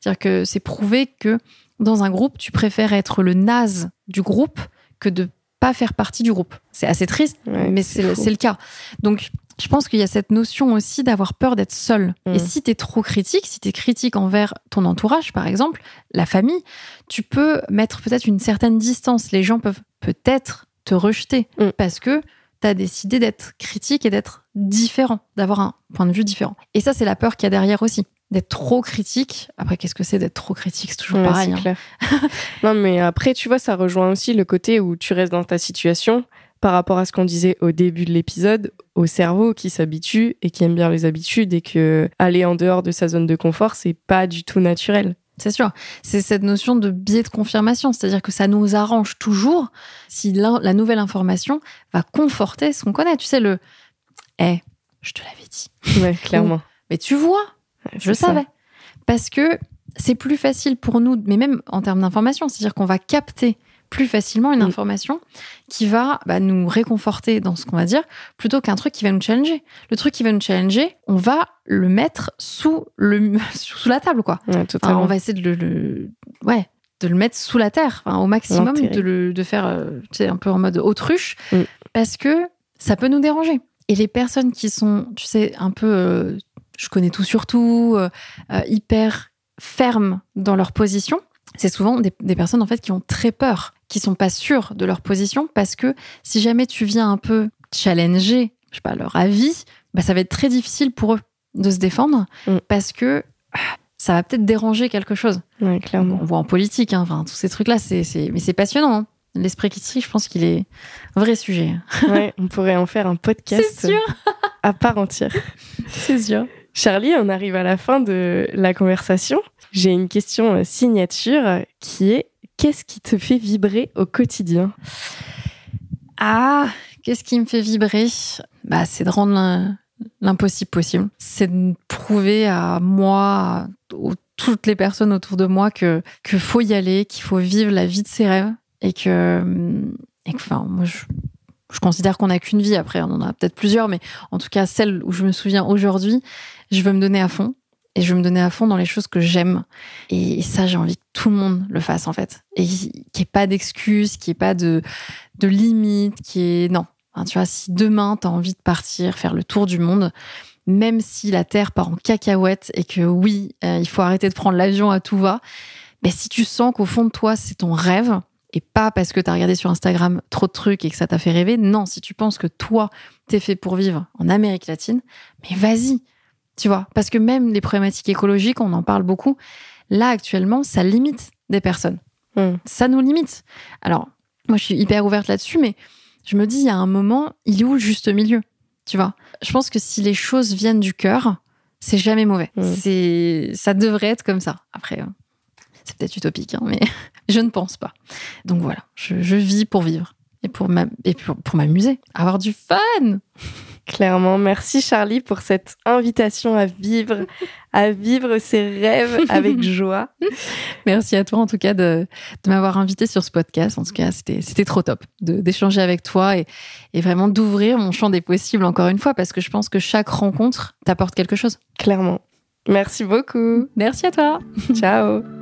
C'est-à-dire que c'est prouvé que dans un groupe, tu préfères être le naze du groupe que de pas faire partie du groupe. C'est assez triste, Ouais, mais c'est le- le cas. Donc, je pense qu'il y a cette notion aussi d'avoir peur d'être seul. Mm. Et si tu es trop critique, si tu es critique envers ton entourage, par exemple, la famille, tu peux mettre peut-être une certaine distance. Les gens peuvent peut-être te rejeter Mm. parce que tu as décidé d'être critique et d'être différent, d'avoir un point de vue différent. Et ça, c'est la peur qu'il y a derrière aussi. D'être trop critique. Après, qu'est-ce que c'est d'être trop critique? C'est toujours Ouais, pareil. hein. clair. non, mais après, tu vois, ça rejoint aussi le côté où tu restes dans ta situation par rapport à ce qu'on disait au début de l'épisode, au cerveau qui s'habitue et qui aime bien les habitudes et que aller en dehors de sa zone de confort, c'est pas du tout naturel. C'est sûr. C'est cette notion de biais de confirmation, c'est-à-dire que ça nous arrange toujours si la, la nouvelle information va conforter ce qu'on connaît. Tu sais, le Eh, je te l'avais dit. Ouais, clairement. Mais tu vois, Ouais, je ça. savais. Parce que c'est plus facile pour nous, mais même en termes d'information, c'est-à-dire qu'on va capter plus facilement une Mm. information qui va bah, nous réconforter dans ce qu'on va dire, plutôt qu'un truc qui va nous challenger. Le truc qui va nous challenger, on va le mettre sous, le, sous la table, quoi. Ouais, Enfin, on va essayer de le, le- ouais, de le mettre sous la terre, enfin, au maximum, de, le, de faire, euh, tu sais, un peu en mode autruche, Mm. parce que ça peut nous déranger. Et les personnes qui sont, tu sais, un peu, euh, je connais tout sur tout, euh, euh, hyper fermes dans leur position, c'est souvent des, des personnes en fait qui ont très peur, qui sont pas sûres de leur position, parce que si jamais tu viens un peu challenger, je sais pas, leur avis, bah, ça va être très difficile pour eux. de se défendre Mm. parce que ah, ça va peut-être déranger quelque chose. Ouais, clairement. On voit en politique, hein, enfin, tous ces trucs-là, c'est, c'est... mais c'est passionnant. hein. L'esprit critique, je pense qu'il est un vrai sujet. Ouais, on pourrait en faire un podcast sûr, à part entière. c'est sûr. Charlie, on arrive à la fin de la conversation. J'ai une question euh, signature qui est qu'est-ce qui te fait vibrer au quotidien? Ah, qu'est-ce qui me fait vibrer? Bah, c'est de rendre l'im- l'impossible possible. C'est de prouver à moi, à toutes les personnes autour de moi que que faut y aller, qu'il faut vivre la vie de ses rêves et que et que, enfin moi je je considère qu'on n'a qu'une vie après, on en a peut-être plusieurs, mais en tout cas celle où je me souviens aujourd'hui, je veux me donner à fond et je veux me donner à fond dans les choses que j'aime. Et, ça, j'ai envie que tout le monde le fasse en fait, et qu'il n'y ait pas d'excuses, qu'il n'y ait pas de de limites, qui est non. Hein, tu vois, si demain tu as envie de partir faire le tour du monde, même si la terre part en cacahuète et que oui, euh, il faut arrêter de prendre l'avion à tout va, mais si tu sens qu'au fond de toi c'est ton rêve et pas parce que tu as regardé sur Instagram trop de trucs et que ça t'a fait rêver, non, si tu penses que toi t'es fait pour vivre en Amérique latine, mais vas-y, tu vois, parce que même les problématiques écologiques, on en parle beaucoup. Là actuellement, ça limite des personnes Hmm. ça nous limite. Alors, moi, je suis hyper ouverte là-dessus, mais je me dis, il y a un moment, il est où le juste milieu Tu vois? Je pense que si les choses viennent du cœur, c'est jamais mauvais. Mm. C'est, ça devrait être comme ça. Après, euh, c'est peut-être utopique, hein, mais je ne pense pas. Donc voilà, je, je vis pour vivre et pour m'amuser, avoir du fun. Clairement, merci Charlie pour cette invitation à vivre, à vivre ses rêves avec joie. Merci à toi en tout cas de, de m'avoir invité sur ce podcast. En tout cas, c'était c'était trop top d'échanger avec toi et, et vraiment d'ouvrir mon champ des possibles encore une fois parce que je pense que chaque rencontre t'apporte quelque chose. Clairement. Merci beaucoup. Merci à toi. Ciao.